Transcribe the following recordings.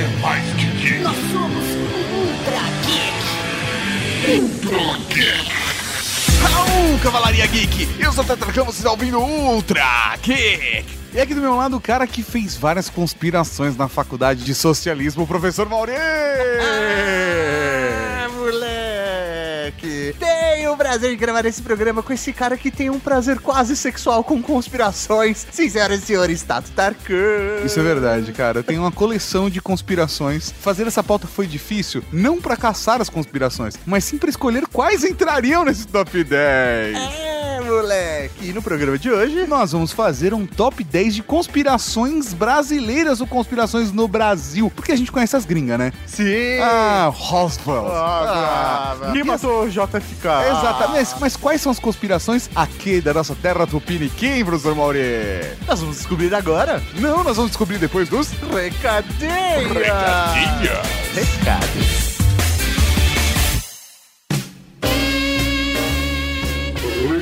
é mais que geek. Nós somos Ultra Geek. Ultra Geek. Raul, Cavalaria Geek! Eu sou o Tetra Campos, você está ouvindo Ultra Geek! E aqui do meu lado, o cara que fez várias conspirações na faculdade de socialismo, o professor Mauri! Prazer de gravar esse programa com esse cara que tem um prazer quase sexual com conspirações. Senhoras e senhores, Tato Tarkan. Isso é verdade, cara. Eu tenho uma coleção de conspirações. Fazer essa pauta foi difícil, não pra caçar as conspirações, mas sim pra escolher quais entrariam nesse top 10. É, moleque. E no programa de hoje... Nós vamos fazer um top 10 de conspirações brasileiras ou conspirações no Brasil. Porque a gente conhece as gringas, né? Sim. Ah, Roswell. Ah, Ah, quem matou o JFK? Exatamente. Mas quais são as conspirações aqui da nossa terra tupiniquim, professor Mauri? Nós vamos descobrir agora. Não, nós vamos descobrir depois dos... Recadinha. Recadinha. Recado.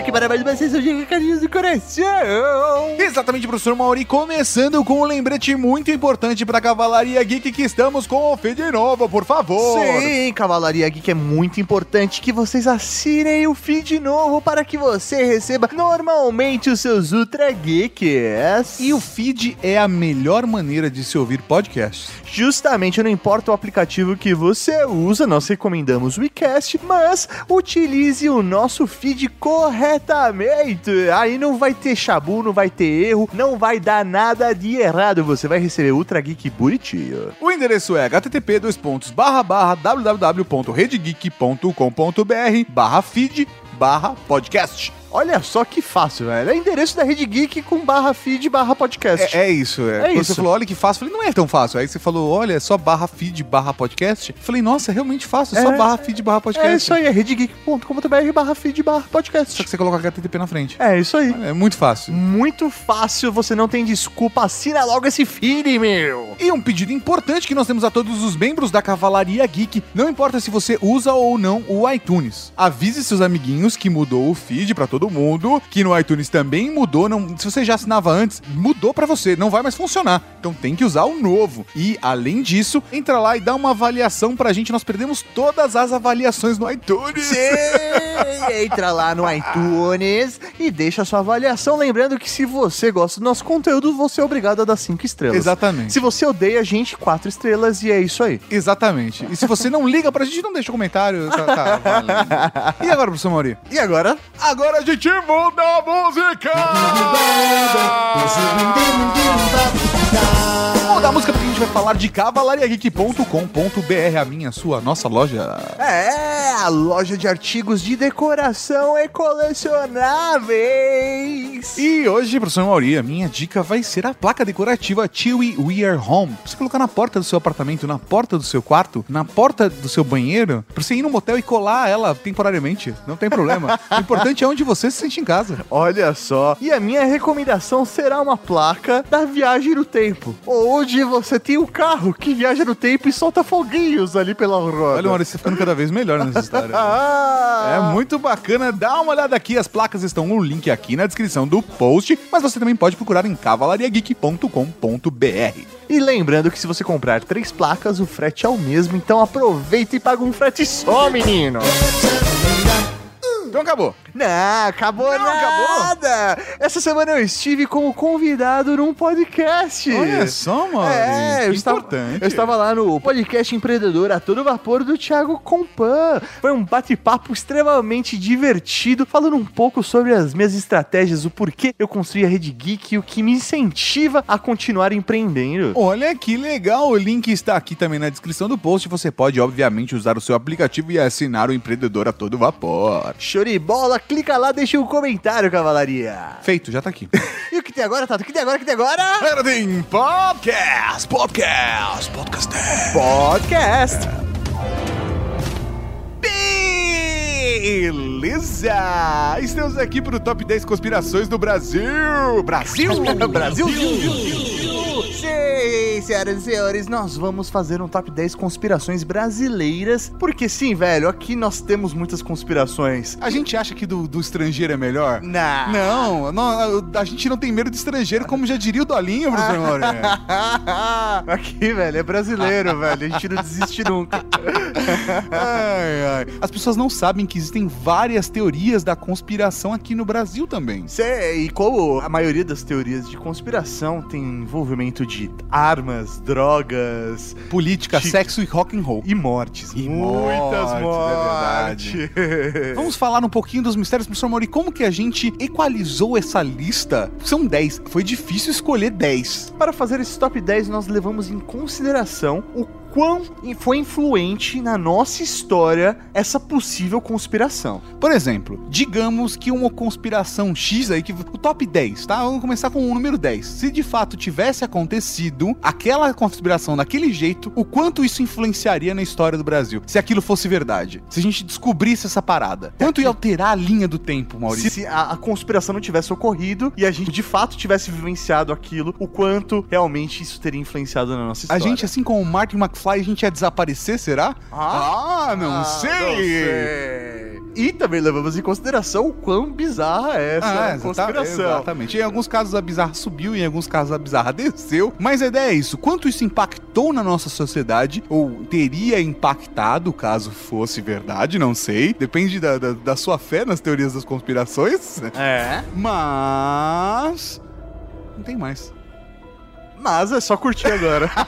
Aqui para mais uma sessão de recadinhos do coração. Exatamente, professor Mauri, começando com um lembrete muito importante para Cavalaria Geek que estamos com o feed novo, por favor. Sim, Cavalaria Geek é muito importante que vocês assinem o feed novo para que você receba normalmente os seus Ultra Geeks. E o feed é a melhor maneira de se ouvir podcasts. Justamente, não importa o aplicativo que você usa, nós recomendamos o iCast, mas utilize o nosso feed corretamente. Aí não vai ter chabu, não vai ter erro, não vai dar nada de errado. Você vai receber Ultra Geek bonitinho. O endereço é http www.redgeek.com.br barra feed barra podcast. Olha só que fácil, velho. É endereço da Rede Geek com barra feed barra podcast. É, é isso, é. É Quando isso. você falou, olha que fácil, eu falei, não é tão fácil. Aí você falou, olha, é só barra feed barra podcast. Eu falei, nossa, é realmente fácil, é só barra feed barra podcast. É isso aí, é redegeek.com.br barra feed barra Só podcast. que você coloca HTTP na frente. É isso aí. É muito fácil. Muito fácil, você não tem desculpa. Assina logo esse feed, meu. E um pedido importante que nós temos a todos os membros da Cavalaria Geek, não importa se você usa ou não o iTunes. Avise seus amiguinhos que mudou o feed pra todo mundo, que no iTunes também mudou, não, se você já assinava antes, mudou pra você, não vai mais funcionar. Então tem que usar o novo. E além disso, entra lá e dá uma avaliação pra gente, nós perdemos todas as avaliações no iTunes. Sim, entra lá no iTunes e deixa a sua avaliação. Lembrando que se você gosta do nosso conteúdo, você é obrigado a dar cinco estrelas. Exatamente. Se você odeia a gente, quatro estrelas e é isso aí. Exatamente. E se você não liga pra gente, não deixa comentário. Tá, tá. E agora, professor Mauri? E agora? Agora a gente muda a música! Muda a música porque a gente vai falar de cavalariageek.com.br, a minha, sua, nossa loja. É, a loja de artigos de decoração e colecionáveis. E hoje, professor Mauri, a minha dica vai ser a placa decorativa Chewy We Are Home. Pra você colocar na porta do seu apartamento, na porta do seu quarto, na porta do seu banheiro, pra você ir no motel e colar ela temporariamente. Não tem problema. o importante é onde você se sente em casa. Olha só. E a minha recomendação será uma placa da viagem no tempo. Onde você tem um carro que viaja no tempo e solta foguinhos ali pela roda. Olha, Maurício, você tá ficando cada vez melhor nessa história. Ah, É muito bacana, dá uma olhada aqui, as placas estão no link aqui na descrição do post, mas você também pode procurar em cavalariageek.com.br. E lembrando que se você comprar três placas, o frete é o mesmo, então aproveita e paga um frete só, menino. Então acabou. Não, acabou Não, nada. Essa semana eu estive como convidado num podcast. Olha só, mano. É, eu estava, importante. eu estava lá no podcast empreendedor a todo vapor do Thiago Compan. Foi um bate-papo extremamente divertido, falando um pouco sobre as minhas estratégias, o porquê eu construí a Rede Geek e o que me incentiva a continuar empreendendo. Olha que legal, o link está aqui também na descrição do post. Você pode, obviamente, usar o seu aplicativo e assinar o empreendedor a todo vapor. Show de bola, clica lá, deixa um comentário, cavalaria. Feito, já tá aqui. E o que tem agora, Tato? O que tem agora, o que tem agora? Tem podcast, podcast, podcast. Podcast. Beleza! Estamos aqui pro Top 10 Conspirações do Brasil! Brasil! Brasil! Sim, senhoras e senhores, nós vamos fazer um top 10 conspirações brasileiras. Porque sim, velho, aqui nós temos muitas conspirações. A gente acha que do, do estrangeiro é melhor? Não. Não, não, a gente não tem medo de estrangeiro, como já diria o Dolinho, professor Mauri. Aqui, velho, é brasileiro, velho. A gente não desiste nunca. Ai, ai. As pessoas não sabem que existem várias teorias da conspiração aqui no Brasil também. Cê, e como a maioria das teorias de conspiração tem envolvimento de armas, drogas Política, Chique. sexo e rock and roll. e mortes. E Muitas mortes, mortes. é Vamos falar um pouquinho dos mistérios, professor Mauri. Como que a gente equalizou essa lista? São 10. Foi difícil escolher 10. Para fazer esse top 10, nós levamos em consideração o quão foi influente na nossa história essa possível conspiração. Por exemplo, digamos que uma conspiração X aí, que o top 10, tá? Vamos começar com o número 10. Se de fato tivesse acontecido aquela conspiração daquele jeito, o quanto isso influenciaria na história do Brasil? Se aquilo fosse verdade. Se a gente descobrisse essa parada. Quanto ia alterar a linha do tempo, Maurício? Se a, a conspiração não tivesse ocorrido e a gente de fato tivesse vivenciado aquilo, o quanto realmente isso teria influenciado na nossa A história. gente, assim como o Martin McFly, a gente ia desaparecer, será? Ah, não, Ah, sei. não sei. E também levamos em consideração o quão bizarra é essa Ah, conspiração. Exatamente. Em alguns casos a bizarra subiu, em alguns casos a bizarra desceu. Mas a ideia é isso: quanto isso impactou na nossa sociedade, ou teria impactado caso fosse verdade, não sei. Depende da, da, da sua fé nas teorias das conspirações. É. Mas. Não tem mais. Mas é só curtir agora.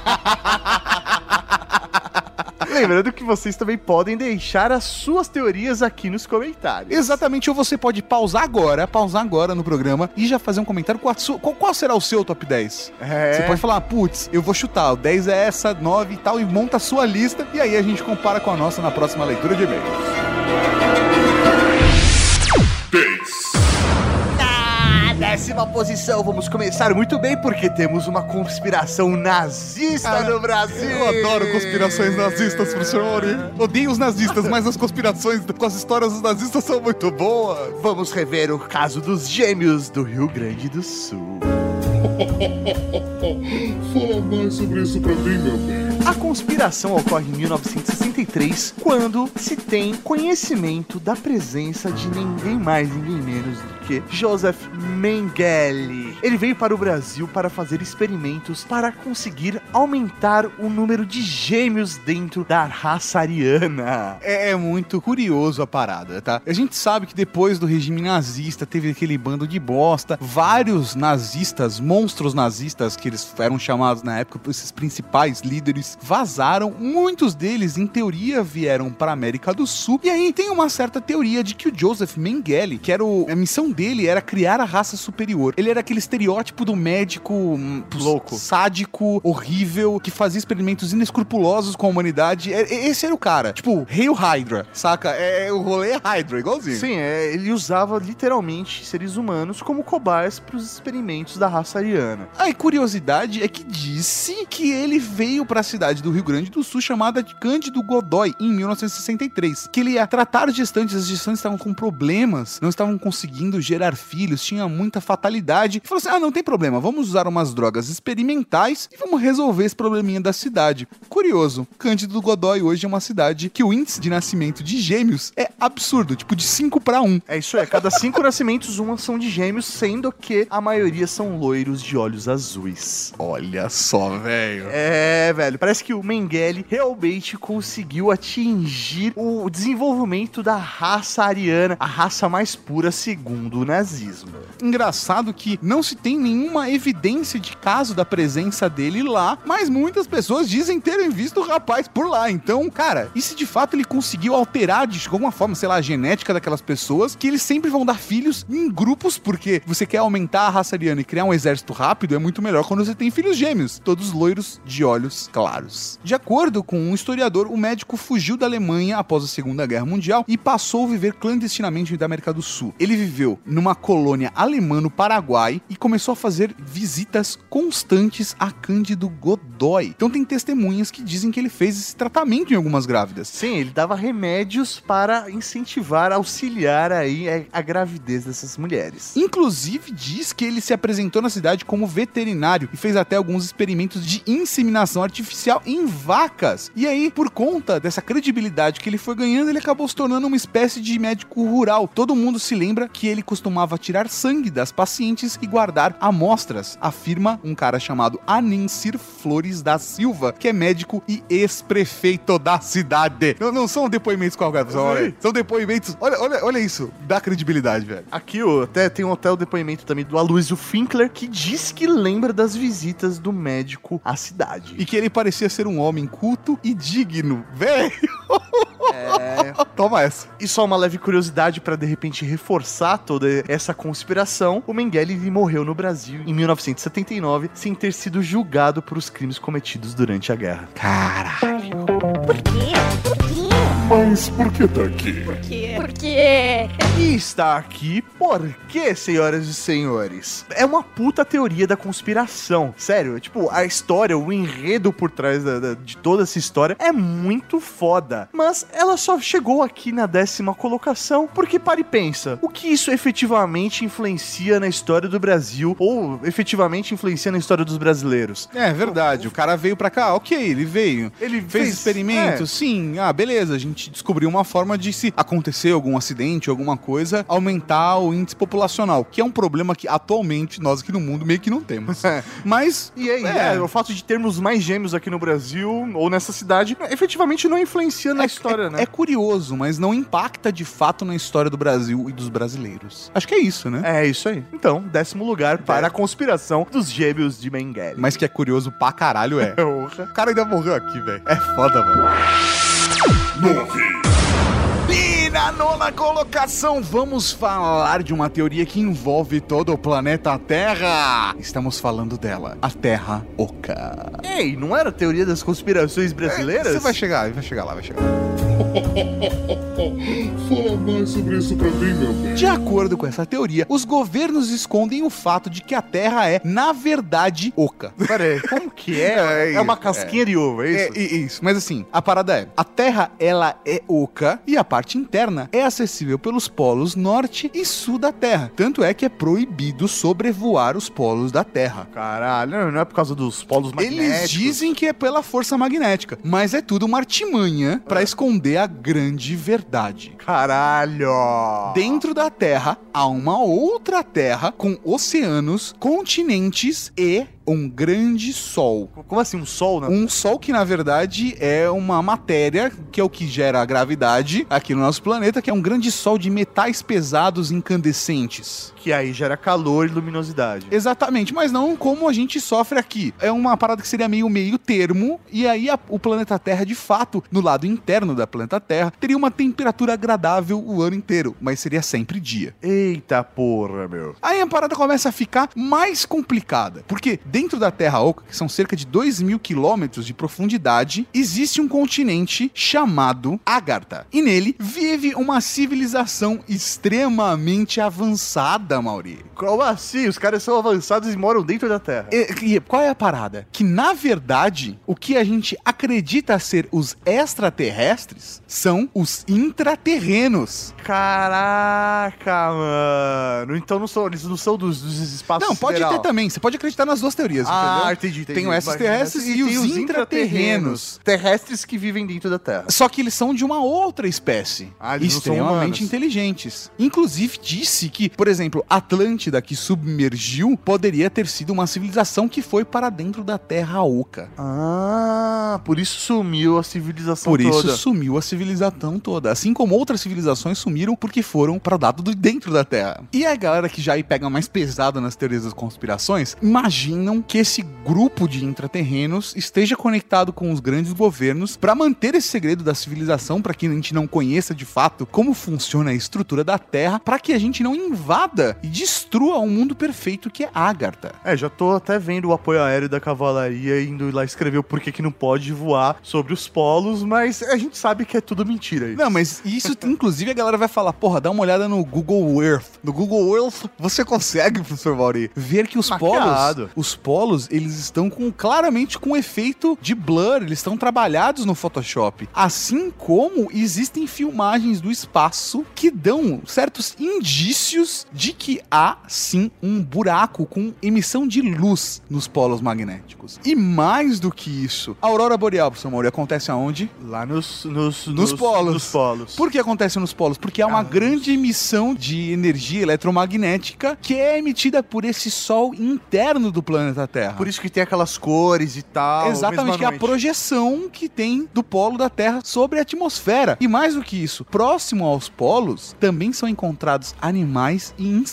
Lembrando que vocês também podem deixar as suas teorias aqui nos comentários. Exatamente, ou você pode pausar agora, pausar agora no programa e já fazer um comentário. Qual, a sua- qual- qual será o seu top 10? É. Você pode falar, putz, eu vou chutar, o 10 é essa, 9 e tal, e monta a sua lista, e aí a gente compara com a nossa na próxima leitura de e-mails. 10. Décima posição, vamos começar muito bem porque temos uma conspiração nazista Ah, no Brasil. Eu adoro conspirações nazistas, professor. Odeio os nazistas, mas as conspirações com as histórias dos nazistas são muito boas. Vamos rever o caso dos gêmeos do Rio Grande do Sul. Fala mais sobre isso pra mim, meu bem. A conspiração ocorre em 1963, quando se tem conhecimento da presença de ninguém mais, ninguém menos do que Joseph Mengele. Ele veio para o Brasil para fazer experimentos para conseguir aumentar o número de gêmeos dentro da raça ariana. É, é muito curioso a parada, tá? A gente sabe que depois do regime nazista teve aquele bando de bosta, vários nazistas, monstros nazistas que eles eram chamados na época, esses principais líderes vazaram. Muitos deles, em teoria, vieram para América do Sul. E aí tem uma certa teoria de que o Joseph Mengele, que era o, a missão dele era criar a raça superior. Ele era aquele estereótipo do médico hum, Louco. sádico, horrível, que fazia experimentos inescrupulosos com a humanidade. É- é- esse era o cara. Tipo, Hail Hydra, saca? É, o rolê é Hydra, igualzinho. Sim, é, ele usava literalmente seres humanos como cobaias para os experimentos da raça ariana. A curiosidade é que disse que ele veio para a cidade do Rio Grande do Sul chamada de Cândido Godoy em 1963, que ele ia tratar gestantes, as gestantes estavam com problemas, não estavam conseguindo gerar filhos, tinha muita fatalidade. E falou assim: "Ah, não tem problema, vamos usar umas drogas experimentais e vamos resolver esse probleminha da cidade". Curioso, Cândido Godoy hoje é uma cidade que o índice de nascimento de gêmeos é absurdo, tipo de 5 para 1. É isso aí, cada cinco nascimentos, uma são de gêmeos, sendo que a maioria são loiros de olhos azuis. Olha só, velho. É, velho, parece que o Mengele realmente conseguiu atingir o desenvolvimento da raça ariana, a raça mais pura segundo o nazismo. Engraçado que não se tem nenhuma evidência de caso da presença dele lá, mas muitas pessoas dizem terem visto o rapaz por lá. Então, cara, e se de fato ele conseguiu alterar de alguma forma, sei lá, a genética daquelas pessoas, que eles sempre vão dar filhos em grupos, porque você quer aumentar a raça ariana e criar um exército rápido, é muito melhor quando você tem filhos gêmeos, todos loiros de olhos claros. De acordo com um historiador, o médico fugiu da Alemanha após a Segunda Guerra Mundial e passou a viver clandestinamente da América do Sul. Ele viveu numa colônia alemã no Paraguai e começou a fazer visitas constantes a Cândido Godoy. Então tem testemunhas que dizem que ele fez esse tratamento em algumas grávidas. Sim, ele dava remédios para incentivar, auxiliar aí a- gravidez dessas mulheres. Inclusive diz que ele se apresentou na cidade como veterinário e fez até alguns experimentos de inseminação artificial em vacas. E aí, por conta dessa credibilidade que ele foi ganhando, ele acabou se tornando uma espécie de médico rural. Todo mundo se lembra que ele costumava tirar sangue das pacientes e guardar amostras, afirma um cara chamado Anensir Flores da Silva, que é médico e ex-prefeito da cidade. Não, não são depoimentos qualquer, pessoal. Olha, são depoimentos. Olha, olha, olha isso. Dá credibilidade, velho. Aqui, ó, até tem um hotel depoimento também do Aloysio Finkler, que diz que lembra das visitas do médico à cidade. E que ele parecia ser um homem culto e digno. Velho! É... Toma essa. E só uma leve curiosidade pra de repente reforçar toda essa conspiração: o Mengele ele morreu no Brasil em 1979 sem ter sido julgado por os crimes cometidos durante a guerra. Caralho. Por quê? Por quê? Mas por que tá aqui? Por quê? Por quê? E está aqui porque, senhoras e senhores, é uma puta teoria da conspiração. Sério, tipo, a história, o enredo por trás da- da- de toda essa história é muito foda. Mas ela só chegou aqui na décima colocação porque, para e pensa, o que isso efetivamente influencia na história do Brasil ou efetivamente influencia na história dos brasileiros? É verdade. O cara veio pra cá, ok, ele veio. Ele Fez experimentos? Sim. Ah, beleza. A gente descobriu uma forma de se acontecer algum acidente, alguma coisa, aumentar o índice populacional, que é um problema que atualmente nós aqui no mundo meio que não temos. É. Mas. E aí, É. é, o fato de termos mais gêmeos aqui no Brasil ou nessa cidade, efetivamente não influencia na história, é, né? é curioso, mas não impacta de fato na história do Brasil e dos brasileiros. Acho que é isso, né? É isso aí. Então, décimo lugar para a conspiração dos gêmeos de Mengele. Mas que é curioso pra caralho é. O cara ainda morreu aqui, velho. É foda, mano. Northeast. Na nona colocação, vamos falar de uma teoria que envolve todo o planeta Terra. Estamos falando dela, a Terra Oca. Ei, não era a teoria das conspirações brasileiras? Você vai chegar, vai chegar lá, vai chegar. Fala mais sobre isso pra mim, meu bem. De acordo com essa teoria, os governos escondem o fato de que a Terra é, na verdade, oca. Pera aí, como que é? É É, uma casquinha de ovo, é isso? É, i- isso, mas assim, a parada é, a Terra, ela é oca e a parte interna é acessível pelos polos norte e sul da Terra. Tanto é que é proibido sobrevoar os polos da Terra. Caralho, não, é por causa dos polos magnéticos. Eles dizem que é pela força magnética, mas é tudo uma artimanha pra esconder a grande verdade. Caralho! Dentro da Terra há uma outra Terra com oceanos, continentes e um grande sol. Como assim, um sol, né? Um sol que, na verdade, é uma matéria que é o que gera a gravidade aqui no nosso planeta, que é um grande sol de metais pesados incandescentes. Que aí gera calor e luminosidade. Exatamente, mas não como a gente sofre aqui. É uma parada que seria meio meio termo, e aí a- o planeta Terra, de fato, no lado interno da planeta Terra, teria uma temperatura agradável o ano inteiro, mas seria sempre dia. Eita porra, meu. Aí a parada começa a ficar mais complicada, porque dentro da Terra Oca, que são cerca de 2 mil quilômetros de profundidade, existe um continente chamado Agartha. E nele vive uma civilização extremamente avançada, Mauri. Como assim? Os caras são avançados e moram dentro da Terra. E, e qual é a parada? Que na verdade, o que a gente acredita ser os extraterrestres são os intraterrenos. Caraca, mano. Então não são, eles não são dos, dos espaços Não, pode sideral. ter também. Você pode acreditar nas duas teorias, Ah, entendeu? entendi, entendi. Tem os extraterrestres Mas- e os intraterrenos. Terrestres que vivem dentro da Terra. Só que eles são de uma outra espécie. Ah, eles extremamente inteligentes. Inclusive, disse que, por exemplo, Atlântida, que submergiu, poderia ter sido uma civilização que foi para dentro da Terra Oca. Ah, por isso sumiu a civilização Por isso toda. sumiu a civilização toda. Assim como outras civilizações sumiram porque foram para o lado do dentro da Terra. E a galera que já aí pega mais pesado nas teorias das conspirações, imaginam que esse grupo de intraterrenos esteja conectado com os grandes governos para manter esse segredo da civilização, para que a gente não conheça de fato como funciona a estrutura da Terra, para que a gente não invada e destrua o mundo perfeito que é Agartha. É, já tô até vendo o apoio aéreo da cavalaria indo lá escrever o porquê que não pode voar sobre os polos, mas a gente sabe que é tudo mentira isso. Não, mas isso, inclusive, a galera vai falar, porra, dá uma olhada no Google Earth. No Google Earth, você consegue, professor Mauri, ver que os Maquiado. polos, os polos, eles estão com claramente com efeito de blur, eles estão trabalhados no Photoshop. Assim como existem filmagens do espaço que dão certos indícios de que há sim um buraco com emissão de luz nos polos magnéticos. E mais do que isso, a aurora boreal, professor Mauri, acontece aonde? Lá nos, nos, Nos polos. Nos polos. Por que acontece nos polos? Porque há uma Ah. grande emissão de energia eletromagnética que é emitida por esse sol interno do planeta Terra. Por isso que tem aquelas cores e tal. Exatamente, que é a projeção que tem do polo da Terra sobre a atmosfera. E mais do que isso, próximo aos polos também são encontrados animais e insetos.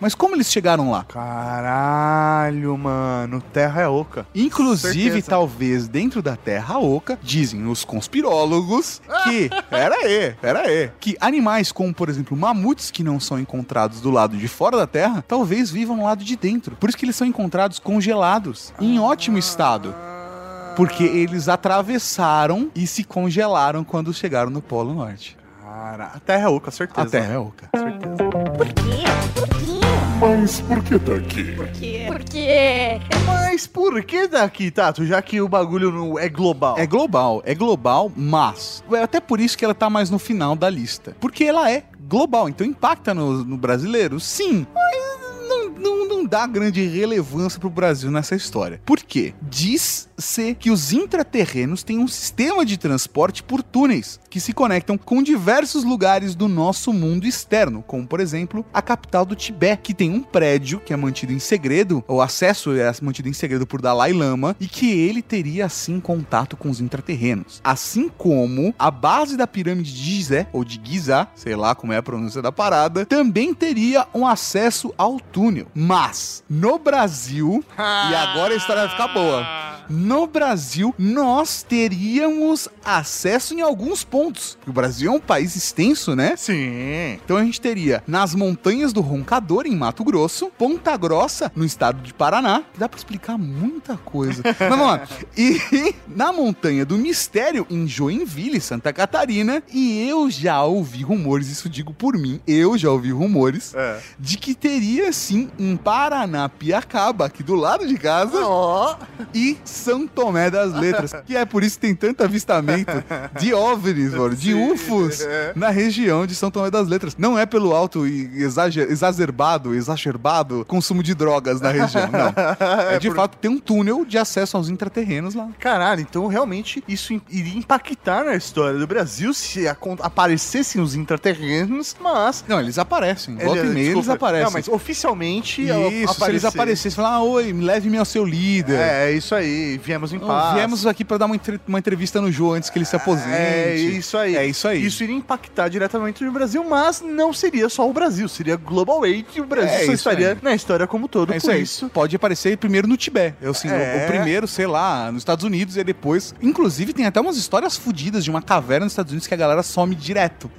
Mas como eles chegaram lá? Caralho, mano. Terra é oca. Inclusive, Certeza. talvez dentro da Terra Oca, dizem os conspirólogos que. pera aí, pera aí. Que animais como, por exemplo, mamutes que não são encontrados do lado de fora da Terra, talvez vivam no lado de dentro. Por isso que eles são encontrados congelados, em ótimo estado. Porque eles atravessaram e se congelaram quando chegaram no Polo Norte. Cara, a Terra é oca, certeza. A Terra é oca. Por quê? Por quê? Mas por que tá aqui? Por quê? Por quê? Mas por que daqui, Tato? Já que o bagulho não é global. É global, é global, mas é até por isso que ela tá mais no final da lista. Porque ela é global, então impacta no, no brasileiro, sim. Mas não, não, não dá grande relevância pro Brasil nessa história. Por quê? Diz-se que os intraterrenos têm um sistema de transporte por túneis que se conectam com diversos lugares do nosso mundo externo, como por exemplo a capital do Tibete, que tem um prédio que é mantido em segredo, o acesso é mantido em segredo por Dalai Lama, e que ele teria assim contato com os intraterrenos. Assim como a base da pirâmide de Gizé, ou de Giza, sei lá como é a pronúncia da parada, também teria um acesso ao túnel. Mas, no Brasil, e agora a história vai ficar boa. No Brasil, nós teríamos acesso em alguns pontos. O Brasil é um país extenso, né? Sim. Então a gente teria nas montanhas do Roncador, em Mato Grosso, Ponta Grossa, no estado de Paraná, dá pra explicar muita coisa. Mas vamos lá. E na montanha do Mistério, em Joinville, Santa Catarina, e eu já ouvi rumores, isso digo por mim, eu já ouvi rumores, É. de que teria sim em Paranapiacaba, aqui do lado de casa, Ó. e São Tomé das Letras. Que é por isso que tem tanto avistamento de OVNIs, mano, de UFOs é. na região de São Tomé das Letras. Não é pelo alto e exager- exacerbado, exacerbado consumo de drogas na região, não. É, de por- fato tem um túnel de acesso aos intraterrenos lá. Caralho, então realmente isso iria impactar na história do Brasil se aparecessem os intraterrenos, mas. Não, eles aparecem. Volta e meia eles aparecem. Não, mas oficialmente. Isso, se eles aparecessem, falar, ah, oi, leve-me ao seu líder. É, isso aí, viemos em Não, paz. Viemos aqui pra dar uma, entre- uma entrevista no Jô antes que ele se aposente. É isso aí. É isso aí. Isso iria impactar diretamente no Brasil, mas não seria só o Brasil, seria global e o Brasil É só isso estaria aí. na história como todo. É isso por aí. isso. Pode aparecer primeiro no Tibete. Eu, assim, o- É. o, primeiro, sei lá, nos Estados Unidos e depois. Inclusive, tem até umas histórias fodidas de uma caverna nos Estados Unidos que a galera some direto.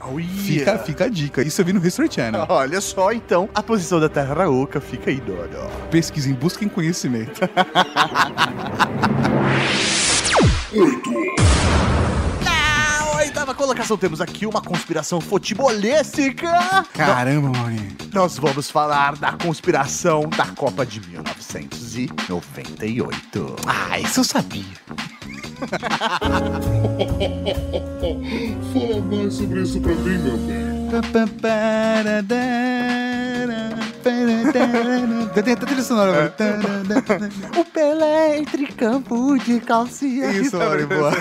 Fica, fica a dica. Isso eu vi no History Channel. Olha só, então, a posição da Terra Oca fica aí, Dodo. Pesquisem, busquem conhecimento. Na oitava colocação temos aqui uma conspiração futebolística. Caramba, Maurinho. Nós vamos falar da conspiração da Copa de 1998. Ah, isso eu sabia. Fala mais sobre isso pra mim, meu bem. Tem até trilha sonora. O Pelé entre campo de calcinha. Isso, Maurinho, boa.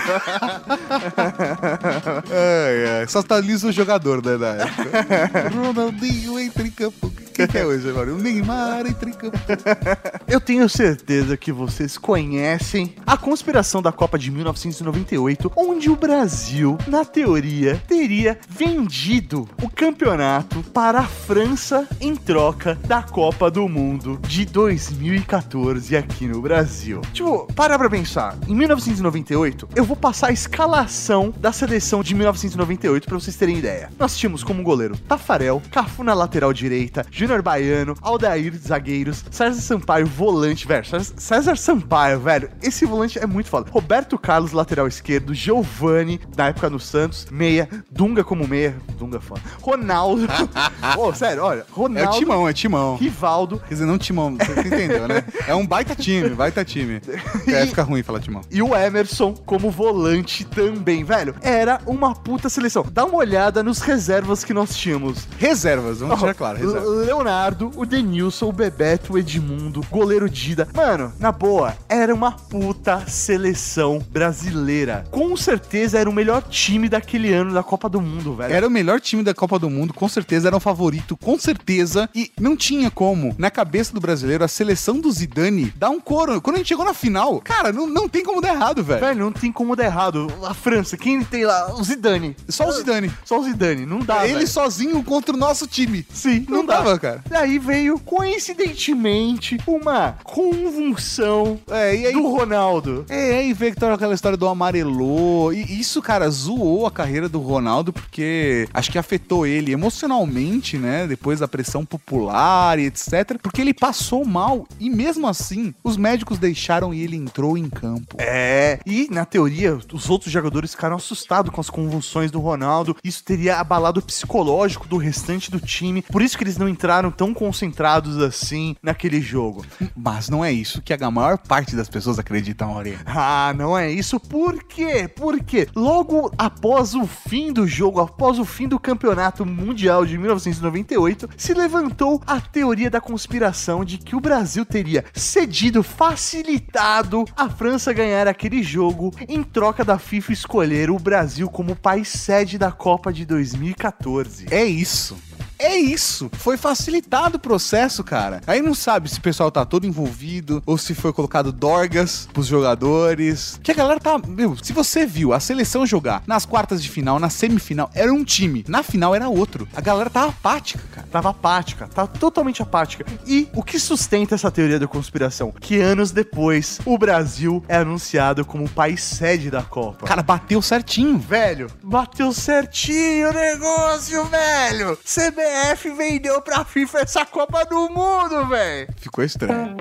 ai, ai. Só tá liso o jogador, né, da época. Ronaldinho entra em campo. Quem que é hoje, Maurinho? O Neymar entra em campo. Eu tenho certeza que vocês conhecem a conspiração da Copa de 1998, onde o Brasil, na teoria, teria vendido o campeonato para a França em troca da Copa do Mundo de 2014 aqui no Brasil. Tipo, para pra pensar. Em 1998, eu vou passar a escalação da seleção de 1998 pra vocês terem ideia. Nós tínhamos como goleiro Tafarel, Cafu na lateral direita, Júnior Baiano, Aldair zagueiros, César Sampaio volante, velho. César- Sampaio, velho. Esse volante é muito foda. Roberto Carlos lateral esquerdo, Giovani na época no Santos, meia, Dunga como meia, Dunga foda. Ronaldo. Ô, sério, olha, É o Ronaldo, timão, é timão. Rivaldo Quer dizer, não timão, você entendeu, né? É um baita time, baita time. É, fica ruim falar timão. e o Emerson como volante também, velho. Era uma puta seleção. Dá uma olhada nos reservas que nós tínhamos. Reservas, vamos deixar claro, reservas. Leonardo, o Denilson, o Bebeto, o Edmundo, goleiro Dida. Mano, na boa, era uma puta seleção brasileira. Com certeza era o melhor time daquele ano da Copa do Mundo, velho. Era o melhor time da Copa do Mundo, com certeza era o favorito, com certeza. E não tinha como, na cabeça do brasileiro, a seleção do Zidane dar um coro. Quando a gente chegou na final, cara, não, não tem como dar errado, velho. Velho, não tem como dar errado. A França, quem tem lá? O Zidane. Só o Zidane. Só o Zidane, não dá, Ele velho. sozinho contra o nosso time. Sim, Não, dava, cara. Daí veio, coincidentemente, uma convulsão É, e aí. do Ronaldo. É, aí veio que toda aquela história do amarelô. E isso, cara, zoou a carreira do Ronaldo, porque acho que afetou ele emocionalmente, né? Depois da pressão popular e etc. Porque ele passou mal. E mesmo assim, os médicos deixaram e ele entrou em campo. É, e na teoria, os outros jogadores ficaram assustados com as convulsões do Ronaldo. Isso teria abalado o psicológico do restante do time. Por isso que eles não entraram tão concentrados assim naquele jogo. Mas não é isso que a maior parte das pessoas acreditam, Aurinha. Ah, não é isso. Por quê? Porque logo após o fim do jogo, após o fim do campeonato mundial de 1998, se levantou a teoria da conspiração de que o Brasil teria cedido, facilitado a França ganhar aquele jogo em troca da FIFA escolher o Brasil como país sede da Copa de 2014. É isso. É isso. Foi facilitado o processo, cara. Aí não sabe se o pessoal tá todo envolvido ou se foi colocado dorgas pros jogadores. Que a galera tá. Meu, se você viu a seleção jogar nas quartas de final, na semifinal, era um time. Na final era outro. A galera tava apática, cara. Tava apática, tá totalmente apática. E o que sustenta essa teoria da conspiração? Que anos depois, o Brasil é anunciado como o país sede da Copa. Cara, bateu certinho. Velho, bateu certinho o negócio, velho. CBF vendeu pra FIFA essa Copa do Mundo, velho. Ficou estranho.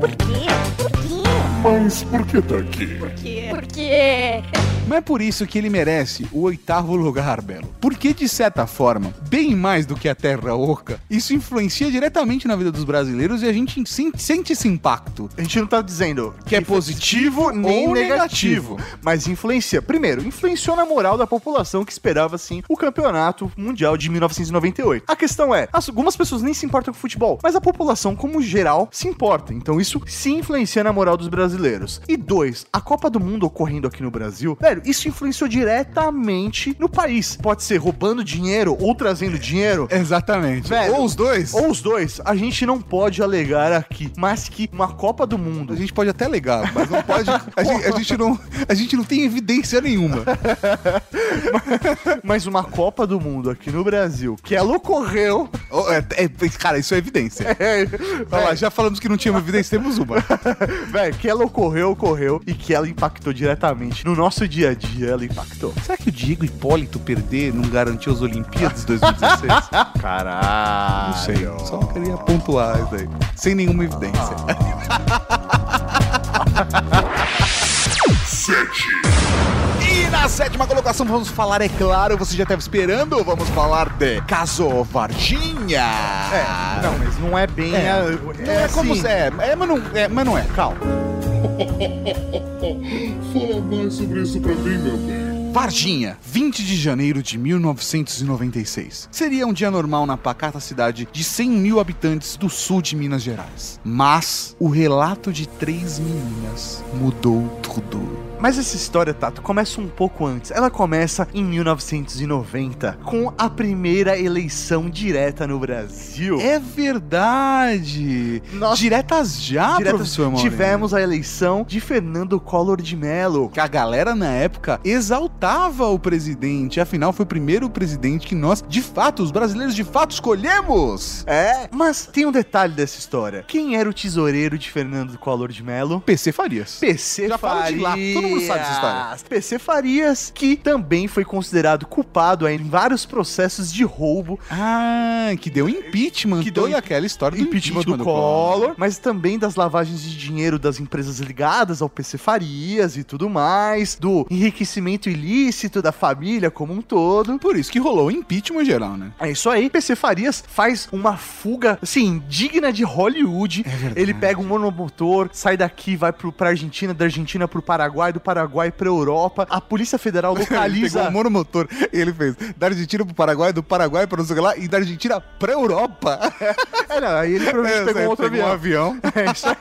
Por quê? Por quê? Mas por que tá aqui? Por quê? Por quê? Mas é por isso que ele merece o oitavo lugar, Belo. Porque, de certa forma, bem mais do que a Terra Oca, isso influencia diretamente na vida dos brasileiros e a gente sen- sente esse impacto. A gente não tá dizendo Que é positivo nem ou negativo, negativo. mas influencia. Primeiro, influenciou na moral da população que esperava assim o campeonato mundial de 1998. A questão é, as- algumas pessoas nem se importam com futebol, mas a população como geral se importa. Então isso se influencia na moral dos brasileiros. E dois, a Copa do Mundo ocorrendo aqui no Brasil, velho, isso influenciou diretamente no país. Pode ser roubando dinheiro ou trazendo dinheiro. Exatamente. Velho, ou os dois. Ou os dois, a gente não pode alegar aqui, mas que uma Copa do Mundo A gente pode até alegar, mas não pode. A gente, a gente não, a gente não tem evidência nenhuma. Mas uma Copa do Mundo aqui no Brasil, que ela ocorreu. Oh, é- é- cara, isso é evidência. É, Olha lá, já falamos que não tinha evidência, temos uma. Velho, que ela ocorreu, ocorreu. E que ela impactou diretamente no nosso dia a dia, ela impactou. Será que o Diego Hipólito perder não garantiu as Olimpíadas 2016? Caralho. Não sei, só queria pontuar isso daí. Sem nenhuma evidência. E na sétima colocação vamos falar, é claro, você já estava esperando, vamos falar de Caso Varginha. É, não, mas não é bem. É, a- Não é, como assim, é, é, mas não é, mas não é, calma. Fala mais sobre isso pra mim, meu bem. Varginha, 20 de janeiro de 1996. Seria um dia normal na pacata cidade de 100 mil habitantes do sul de Minas Gerais. Mas o relato de três meninas mudou tudo. Mas essa história, Tato, começa um pouco antes. Ela começa em 1990, com a primeira eleição direta no Brasil. É verdade! Nossa. Diretas já, Diretas- professor tivemos a eleição de Fernando Collor de Mello. Que a galera na época exaltava o presidente. Afinal, foi o primeiro presidente que nós, de fato, os brasileiros de fato escolhemos. É, mas tem um detalhe dessa história. Quem era o tesoureiro de Fernando Collor de Mello? PC Farias. PC Já falo de lá, todo mundo sabe dessa história. PC Farias, que também foi considerado culpado em vários processos de roubo. Ah, que deu impeachment. Que deu aquela história do impeachment, do, Collor, mas também das lavagens de dinheiro das empresas ligadas ao PC Farias e tudo mais, do enriquecimento ilícito da família como um todo. Por isso que rolou o impeachment geral, né? É isso aí. PC Farias faz uma fuga, assim, digna de Hollywood. É verdade. Ele pega um monomotor, sai daqui, vai pro, pra Argentina, da Argentina pro Paraguai, do Paraguai pra Europa. A Polícia Federal Ele pegou localiza. um monomotor ele fez da Argentina pro Paraguai, do Paraguai para não sei o que lá, e da Argentina pra Europa. É, não, aí ele provavelmente pegou um outro pegou um avião. avião. É isso aí.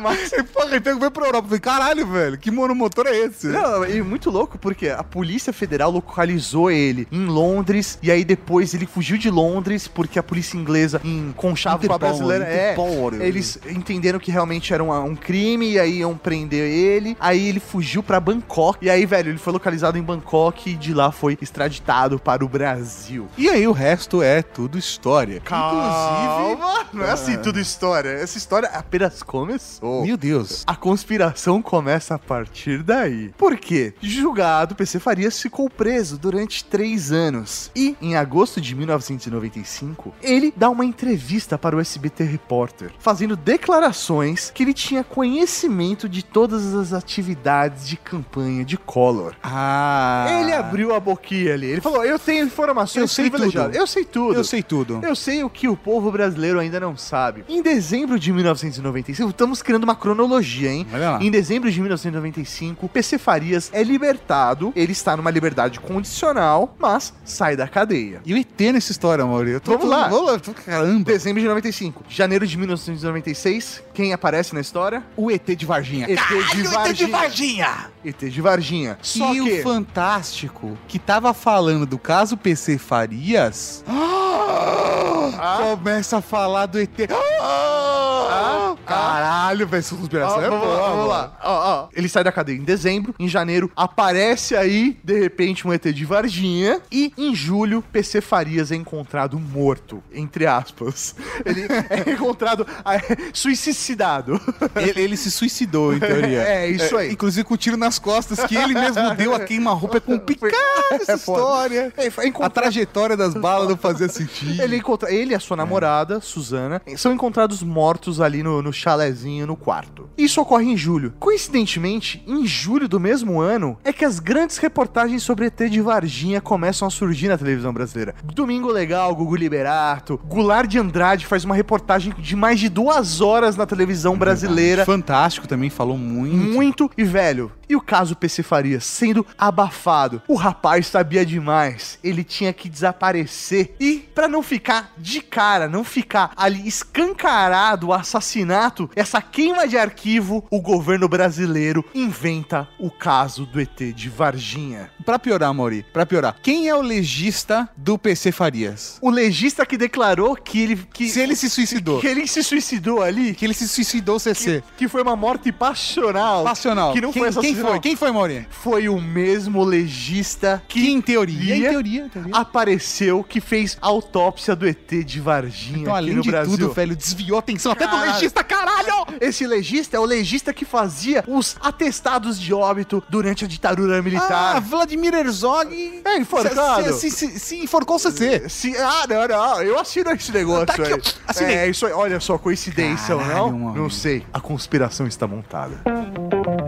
Mas E, porra, ele pegou, foi pra Europa. Eu falei, caralho, velho, que monomotor é esse? Não, e muito louco porque a Polícia Federal localizou ele em Londres e aí depois ele fugiu de Londres porque a polícia inglesa em conchavo com a Interpol, brasileira. É, Interpol. eles entenderam que realmente era um, um crime e aí iam prender ele. Aí ele fugiu pra Bangkok e aí, velho, ele foi localizado em Bangkok e de lá foi extraditado para o Brasil. E aí o resto é tudo história. Calma, não é assim tudo história. Essa história apenas começou. Meu Deus. A conspiração começa a partir daí. Por quê? Julgado, PC Farias ficou preso durante três anos. E, em agosto de 1995, ele dá uma entrevista para o SBT Repórter, fazendo declarações que ele tinha conhecimento de todas as atividades de campanha de Collor. Ah. Ele abriu a boquinha ali. Ele falou: Eu tenho informações Eu sei privilegiadas. tudo. Eu sei tudo. Eu sei tudo. Eu sei o que o povo brasileiro ainda não sabe. Em dezembro de 1995, estamos criando uma cronologia, hein? Olha lá. Em dezembro de 1995, PC Farias é libertado. Ele está numa liberdade condicional, mas sai da cadeia. E o ET nessa história, Maurício? Eu tô- Vamos lá. Vamos lá. tô- Caramba. Dezembro de 95. Janeiro de 1996, quem aparece na história? O ET de Varginha. ET de Caralho, Varginha. ET de Varginha. ET de Varginha. Só e que... o Fantástico, que tava falando do caso PC Farias, começa a falar do ET. Ah, Caralho, velho, essa conspiração Ó, é vamos boa. lá, vamos lá. Ó, ó. Ele sai da cadeia em dezembro. Em janeiro, aparece aí, de repente, um ET de Varginha. E em julho, PC Farias é encontrado morto. Entre aspas. Ele é encontrado ah, é, suicidado. Ele, ele se suicidou, em teoria. É, isso aí. inclusive com tiro nas costas, que ele mesmo deu a queima-roupa. É complicado essa É história. É, foi A trajetória das balas não fazia sentido. Ele, encontra... ele e a sua namorada, Suzana, são encontrados mortos ali no, no chalezinho no quarto. Isso ocorre em julho. Coincidentemente, em julho do mesmo ano, é que as grandes reportagens sobre ET de Varginha começam a surgir na televisão brasileira. Domingo Legal, Gugu Liberato, Goulart de Andrade faz uma reportagem de mais de duas horas na televisão brasileira. Fantástico também, falou muito. Muito e velho. you. E o caso PC Farias sendo abafado. O rapaz sabia demais. Ele tinha que desaparecer. E pra não ficar de cara, não ficar ali escancarado o assassinato, essa queima de arquivo, o governo brasileiro inventa o caso do ET de Varginha. Pra piorar, Mauri, pra piorar. Quem é o legista do PC Farias? O legista que declarou que ele que, Se ele se suicidou. que ele se suicidou ali, Que ele se suicidou, CC. que foi uma morte passional. Passional. Que não quem, foi quem foi? Quem foi, Mauri? Foi o mesmo legista Que em teoria, Ia- em teoria, em teoria. apareceu que fez autópsia do ET de Varginha Então, aqui além no de Brasil. tudo, velho, desviou a atenção até do legista, caralho! Esse legista é o legista que fazia os atestados de óbito durante a ditadura Ah, militar. Vladimir Herzog... É enforcado. Se, se, se, se enforcou o CC. Se- ah, não, não, eu assino esse negócio Tá aqui, aí. assinei. É, isso aí, olha só, coincidência ou não? mano. Não sei. A conspiração está montada.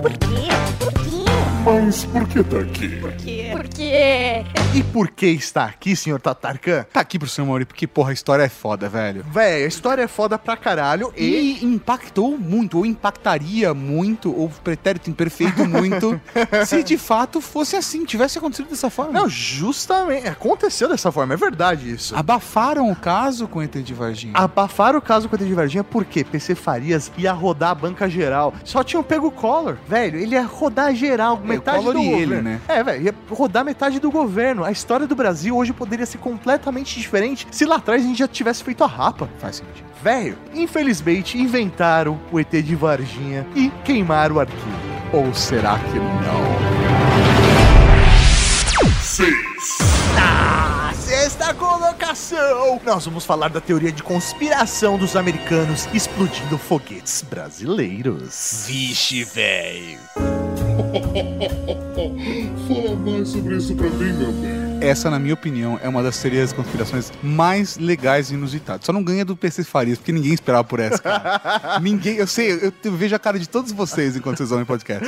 Por quê? Por quê? Mas por que tá aqui? Por quê? Por quê? E por que está aqui, senhor Tatarkan? Tá aqui pro seu Mauri, porque, porra, a história é foda, velho. Véi, a história é foda pra caralho e... E impactou muito, ou impactaria muito, ou pretérito imperfeito muito, se de fato fosse assim, tivesse acontecido dessa forma. Não, justamente, aconteceu dessa forma, é verdade isso. Abafaram o caso com o ET de Varginha. Abafaram o caso com a de Varginha porque PC Farias ia rodar a banca geral. Só tinham pego o Collor. Velho, ele ia rodar geral, metade do ele, governo. né? É, velho, ia rodar metade do governo. A história do Brasil hoje poderia ser completamente diferente se lá atrás a gente já tivesse feito a rapa. Faz sentido. Velho, infelizmente inventaram o ET de Varginha e queimaram o arquivo. Ou será que não? Ah, sexta colocação! Nós vamos falar da teoria de conspiração dos americanos explodindo foguetes brasileiros. Vixe, velho. Fala mais sobre isso pra mim, meu bem. essa, na minha opinião, é uma das teorias das conspirações mais legais e inusitadas. Só não ganha do PC Farias, porque ninguém esperava por essa, cara. ninguém, eu sei, eu, eu vejo a cara de todos vocês enquanto vocês ouvem podcast.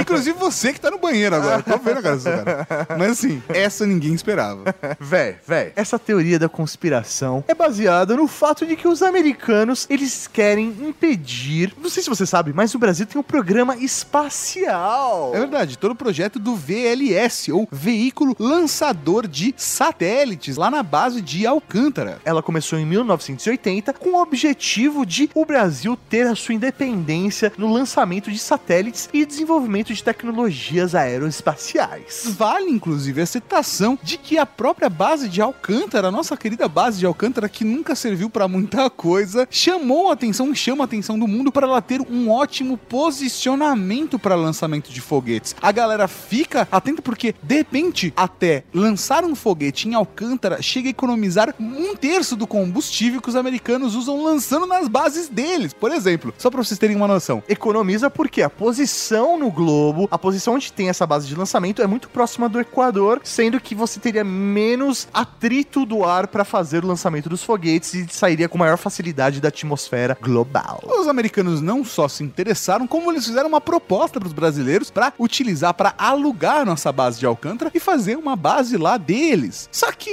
Inclusive você que tá no banheiro agora. Tô vendo a cara seu cara. Mas assim, essa ninguém esperava. Véi, véi, essa teoria da conspiração é baseada no fato de que os americanos, eles querem impedir, não sei se você sabe, mas o Brasil tem um programa espacial. É verdade, todo o projeto do VLS, ou Veículo Lançador de Satélites, lá na base de Alcântara. Ela começou em 1980 com o objetivo de o Brasil ter a sua independência no lançamento de satélites e desenvolvimento de tecnologias aeroespaciais. Vale, inclusive, a citação de que a própria base de Alcântara, a nossa querida base de Alcântara, que nunca serviu pra muita coisa, chamou a atenção, chama a atenção do mundo para ela ter um ótimo posicionamento para lançamento de foguetes. A galera fica atenta porque, de repente, até lançar um foguete em Alcântara chega a economizar um terço do combustível que os americanos usam lançando nas bases deles. Por exemplo, só pra vocês terem uma noção. Economiza porque a posição no globo, a posição onde tem essa base de lançamento é muito próxima do Equador, sendo que você teria menos atrito do ar para fazer o lançamento dos foguetes e sairia com maior facilidade da atmosfera global. Os americanos não só se interessaram, como eles fizeram uma proposta para os brasileiros para utilizar, para alugar nossa base de Alcântara e fazer uma base lá deles. Só que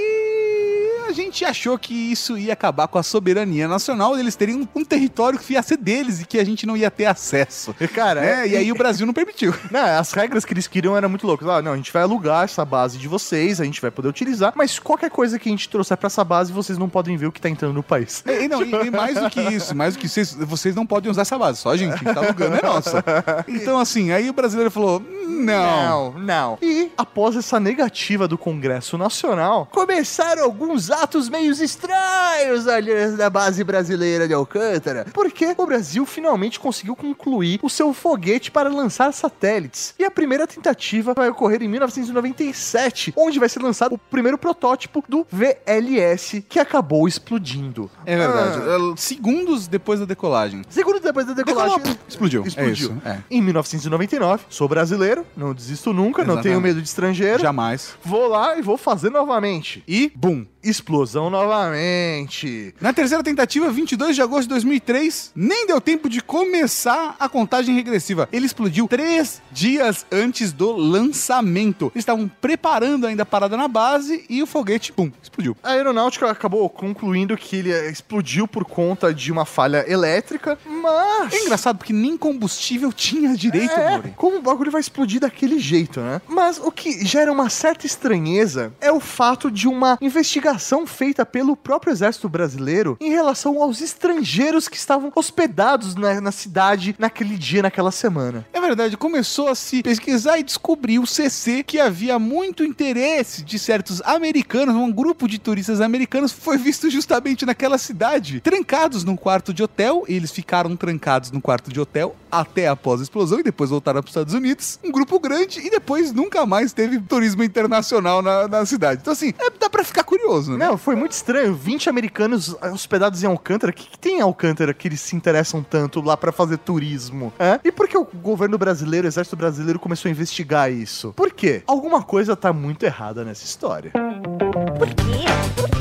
a gente achou que isso ia acabar com a soberania nacional, eles teriam um território que ia ser deles e que a gente não ia ter acesso. Cara, É, e aí o Brasil não permitiu. Não, as regras que eles queriam eram muito loucas. Ah, não, a gente vai alugar essa base de vocês, a gente vai poder utilizar, mas qualquer coisa que a gente trouxer pra essa base, vocês não podem ver o que tá entrando no país. E, não, e, e mais do que isso, mais do que vocês, vocês não podem usar essa base, só a gente, quem tá alugando é nossa. Então, assim, aí o brasileiro falou: não. Não, não. E após essa negativa do Congresso Nacional, começaram alguns atos meio estranhos ali na base brasileira de Alcântara, porque o Brasil finalmente conseguiu concluir o seu foguete para lançar satélites. E a primeira tentativa vai ocorrer em 1997, onde vai ser lançado o primeiro protótipo do VLS, que acabou explodindo. É verdade. Ah. É, Segundos depois da decolagem. Segundo depois da decolagem, Decolou, explodiu. explodiu. É isso, é. Em 1999, sou brasileiro, não desisto nunca, não Exatamente. tenho medo de estrangeiro. Jamais. Vou lá e vou fazer novamente. E, bum. Explosão novamente. Na terceira tentativa, 22 de agosto de 2003, nem deu tempo de começar a contagem regressiva. Ele explodiu três dias antes do lançamento. Eles estavam preparando ainda a parada na base e o foguete, pum, explodiu. A aeronáutica acabou concluindo que ele explodiu por conta de uma falha elétrica, mas. É engraçado porque nem combustível tinha direito, É, Mori. como o bagulho vai explodir daquele jeito, né? Mas o que gera uma certa estranheza é o fato de uma investigação feita pelo próprio exército brasileiro em relação aos estrangeiros que estavam hospedados na, na cidade naquele dia, naquela semana. É verdade, começou a se pesquisar e descobriu o CC que havia muito interesse de certos americanos, um grupo de turistas americanos foi visto justamente naquela cidade, trancados num quarto de hotel, eles ficaram trancados no quarto de hotel até após a explosão e depois voltaram para os Estados Unidos, um grupo grande e depois nunca mais teve turismo internacional na, na cidade. Então assim, é, dá pra ficar curioso, né? Não, foi muito estranho. 20 americanos hospedados em Alcântara. O que, que tem em Alcântara que eles se interessam tanto lá pra fazer turismo? É? E por que o governo brasileiro, o exército brasileiro, começou a investigar isso? Por quê? Alguma coisa tá muito errada nessa história. Por quê? Por quê?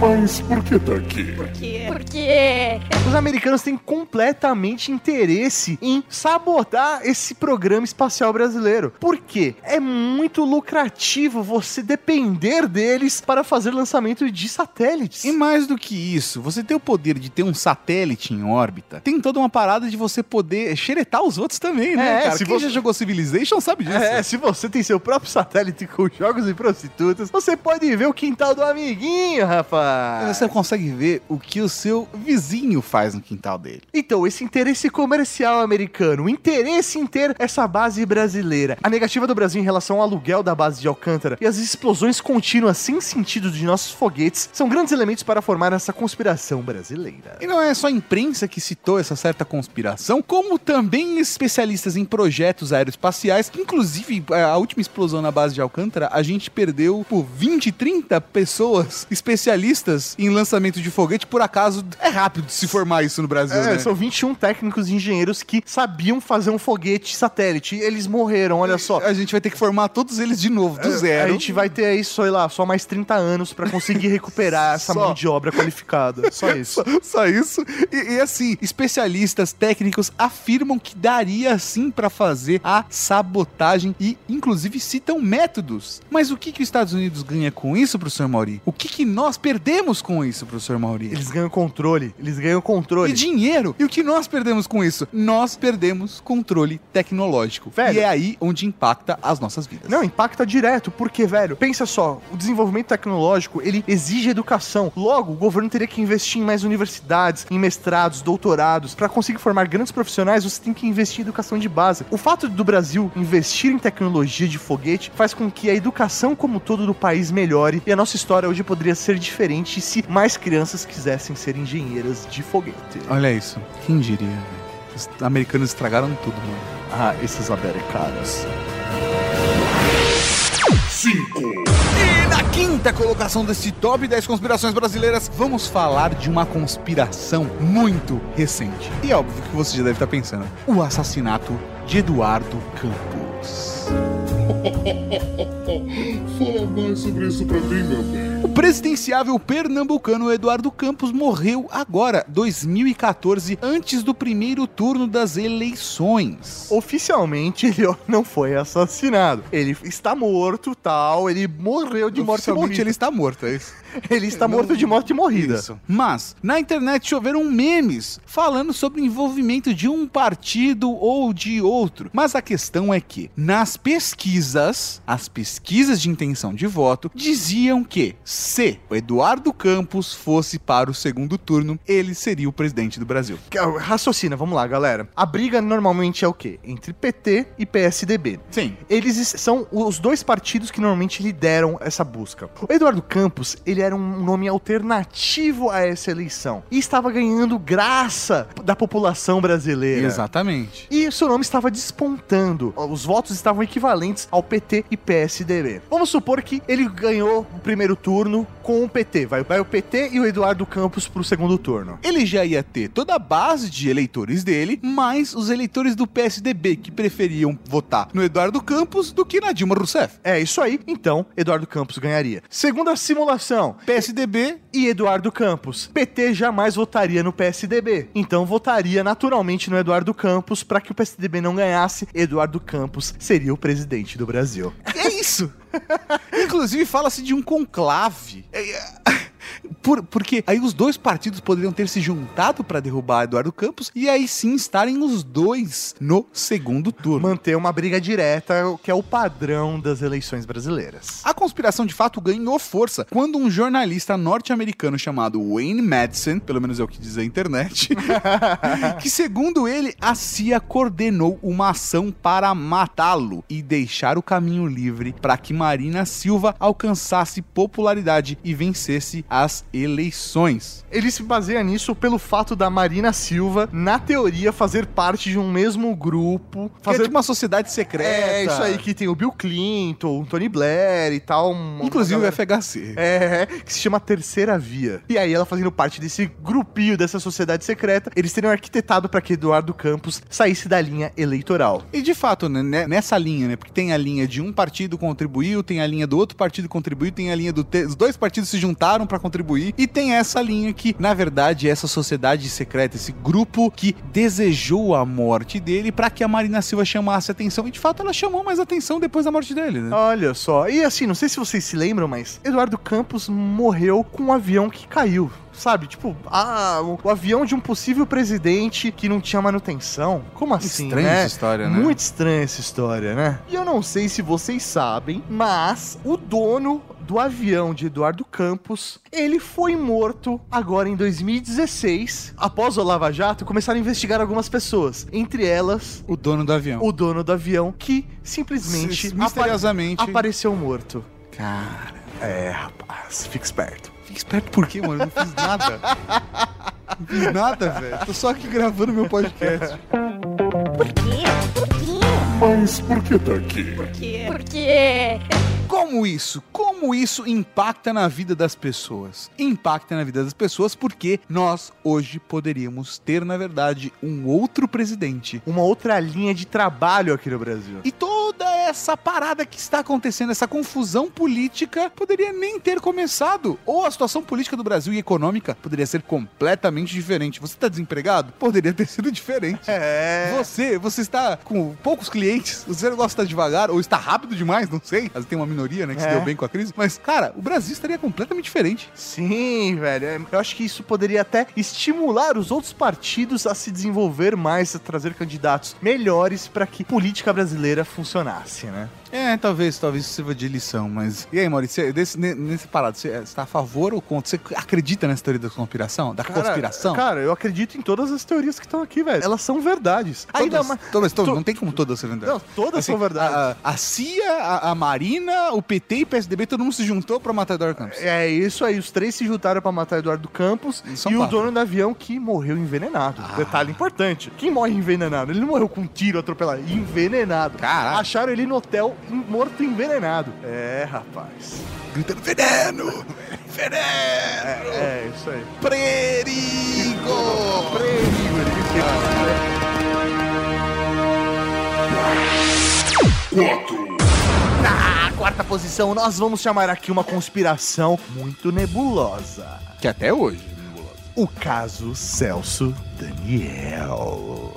Mas por que tá aqui? Por quê? Por quê? Os americanos têm completamente interesse em sabotar esse programa espacial brasileiro. Por quê? É muito lucrativo você depender deles para fazer lançamento de satélites. E mais do que isso, você ter o poder de ter um satélite em órbita, tem toda uma parada de você poder xeretar os outros também, né, É, cara? se Quem você- já jogou Civilization sabe disso. É, se você tem seu próprio satélite com jogos e prostitutas, você pode ver o quintal do amiguinho, rapaz. Você consegue ver o que o seu vizinho faz no quintal dele. Então, esse interesse comercial americano, o interesse em ter essa base brasileira, a negativa do Brasil em relação ao aluguel da base de Alcântara e as explosões contínuas sem sentido de nossos foguetes são grandes elementos para formar essa conspiração brasileira. E não é só a imprensa que citou essa certa conspiração, como também especialistas em projetos aeroespaciais, que inclusive é, a última explosão na base de Alcântara, a gente perdeu por 20, 30 pessoas especialistas técnicos em lançamento de foguete, por acaso é rápido de se formar isso no Brasil, É, né? são 21 técnicos e engenheiros que sabiam fazer um foguete satélite. E eles morreram, olha só. A gente vai ter que formar todos eles de novo, do zero. A gente vai ter aí, sei lá, só mais 30 anos pra conseguir recuperar essa Só. mão de obra qualificada. Só isso. Só isso. E, e assim, especialistas técnicos afirmam que daria sim pra fazer a sabotagem e, inclusive, citam métodos. Mas o que, que os Estados Unidos ganha com isso, professor Mauri? O que, que nós perdemos com isso, professor Mauri? Eles ganham controle. Eles ganham E controle. dinheiro. E o que nós perdemos com isso? Nós perdemos controle tecnológico. Velho. E é aí onde impacta as nossas vidas. Não, impacta direto, porque, velho, pensa só, o desenvolvimento tecnológico, ele exige educação. Logo, o governo teria que investir em mais universidades, em mestrados, doutorados. Pra conseguir formar grandes profissionais, você tem que investir em educação de base. O fato do Brasil investir em tecnologia de foguete faz com que a educação como todo do país melhore e a nossa história hoje poderia ser diferente se mais crianças quisessem ser engenheiras de foguete. Olha isso. Quem diria? Os americanos estragaram tudo, mano. Ah, esses americanos. 5, E na quinta colocação desse top 10 conspirações brasileiras, vamos falar de uma conspiração muito recente. E é óbvio que você já deve estar pensando: o assassinato de Eduardo Campos. Fala mais sobre isso pra mim, meu bem. O presidenciável pernambucano Eduardo Campos morreu agora, 2014, antes do primeiro turno das eleições. Oficialmente ele não foi assassinado. Ele está morto, tal. Ele morreu de morte morrida. ele está morto, é isso? Ele está morto de morte morrida. Isso. Mas, na internet choveram memes falando sobre o envolvimento de um partido ou de outro. Mas a questão é que, nas pesquisas, as pesquisas de intenção de voto diziam que, se o Eduardo Campos fosse para o segundo turno, ele seria o presidente do Brasil. Raciocina, vamos lá, galera. A briga normalmente é o quê? Entre PT e PSDB. Sim. Eles es- são os dois partidos que normalmente lideram essa busca. O Eduardo Campos, ele era um nome alternativo a essa eleição e estava ganhando graça da população brasileira. Exatamente. E seu nome estava despontando. Os votos estavam equivalentes ao PT e PSDB. Vamos supor que ele ganhou o primeiro turno com o PT. Vai, vai o PT e o Eduardo Campos pro segundo turno. Ele já ia ter toda a base de eleitores dele, mais os eleitores do PSDB que preferiam votar no Eduardo Campos do que na Dilma Rousseff. É isso aí. Então, Eduardo Campos ganharia. Segundo a simulação, PSDB e Eduardo Campos. PT jamais votaria no PSDB. Então votaria naturalmente no Eduardo Campos para que o PSDB não ganhasse. Eduardo Campos seria o presidente do Brasil. É isso. Inclusive, fala-se de um conclave. Por- porque aí os dois partidos poderiam ter se juntado para derrubar Eduardo Campos e aí sim estarem os dois no segundo turno. Manter uma briga direta, que é o padrão das eleições brasileiras. A conspiração de fato ganhou força quando um jornalista norte-americano chamado Wayne Madison, pelo menos é o que diz a internet, que segundo ele, a CIA coordenou uma ação para matá-lo e deixar o caminho livre para que Marina Silva alcançasse popularidade e vencesse as eleições. Ele se baseia nisso pelo fato da Marina Silva, na teoria, fazer parte de um mesmo grupo. Fazer Fazer tipo uma sociedade secreta. É, isso aí que tem o Bill Clinton, o Tony Blair e tal. Inclusive uma o galera- FHC. É, que se chama Terceira Via. E aí ela fazendo parte desse grupinho, dessa sociedade secreta, eles teriam arquitetado para que Eduardo Campos saísse da linha eleitoral. E de fato, né, né, nessa linha, né? Porque tem a linha de um partido contribuiu, tem a linha do outro partido contribuiu, tem a linha do. te- Os dois partidos se juntaram pra contribuir, e tem essa linha que, na verdade, é essa sociedade secreta, esse grupo que desejou a morte dele pra que a Marina Silva chamasse atenção. E de fato ela chamou mais atenção depois da morte dele, né? Olha só. E assim, não sei se vocês se lembram, mas Eduardo Campos morreu com um avião que caiu. Sabe, tipo, ah, o, o avião de um possível presidente que não tinha manutenção. Como assim, Estranha né? essa história, né? Muito estranha essa história, né? E eu não sei se vocês sabem, mas o dono do avião de Eduardo Campos, ele foi morto agora em 2016. Após o Lava Jato, começaram a investigar algumas pessoas. Entre elas, O dono do avião. o dono do avião, que simplesmente S- misteriosamente. apa- apareceu morto. Cara, É, rapaz, fica esperto. fica esperto por quê, mano? Eu não fiz nada. Não fiz nada, velho. Tô só aqui gravando meu podcast. Por quê? Por quê? Mas por que tá aqui? Por quê? Por quê? Como isso? Como isso impacta na vida das pessoas? Impacta na vida das pessoas porque nós hoje poderíamos ter, na verdade, um outro presidente. Uma outra linha de trabalho aqui no Brasil. E toda essa parada que está acontecendo, essa confusão política, poderia nem ter começado. Ou a situação política do Brasil e econômica poderia ser completamente diferente. Você está desempregado? Poderia ter sido diferente. É. Você, você está com poucos clientes, você gosta de estar devagar, ou está rápido demais, não sei. Vezes tem uma minoria, né, que se É. deu bem com a crise. Mas, cara, o Brasil estaria completamente diferente. Sim, velho. É, Eu acho que isso poderia até estimular os outros partidos a se desenvolver mais, a trazer candidatos melhores para que a política brasileira funcionasse, né? É, talvez, talvez isso sirva de lição, mas. E aí, Maurício, desse, ne- nesse parado, você está a favor ou contra? Você acredita nessa teoria da conspiração? Da conspiração? Cara, eu acredito em todas as teorias que estão aqui, velho. Elas são verdades. Ainda Todas, mais. todas, todas, to- não tem como todas ser verdade. Não, todas Assim, são verdades. A, a CIA, a, a Marina, o PT e o PSDB, todo mundo se juntou pra matar Eduardo Campos. É isso aí, os três se juntaram pra matar Eduardo Campos E e o quatro. dono do avião que morreu envenenado. Ah. Detalhe importante: quem morre envenenado? Ele não morreu com um tiro atropelado, envenenado. Caraca. Acharam ele no hotel morto envenenado. É, rapaz. Gritando veneno! Veneno! É, isso aí. Perigo! Perigo, ele que- quatro, Na quarta posição, nós vamos chamar aqui uma conspiração muito nebulosa. Que até hoje. O caso Celso Daniel.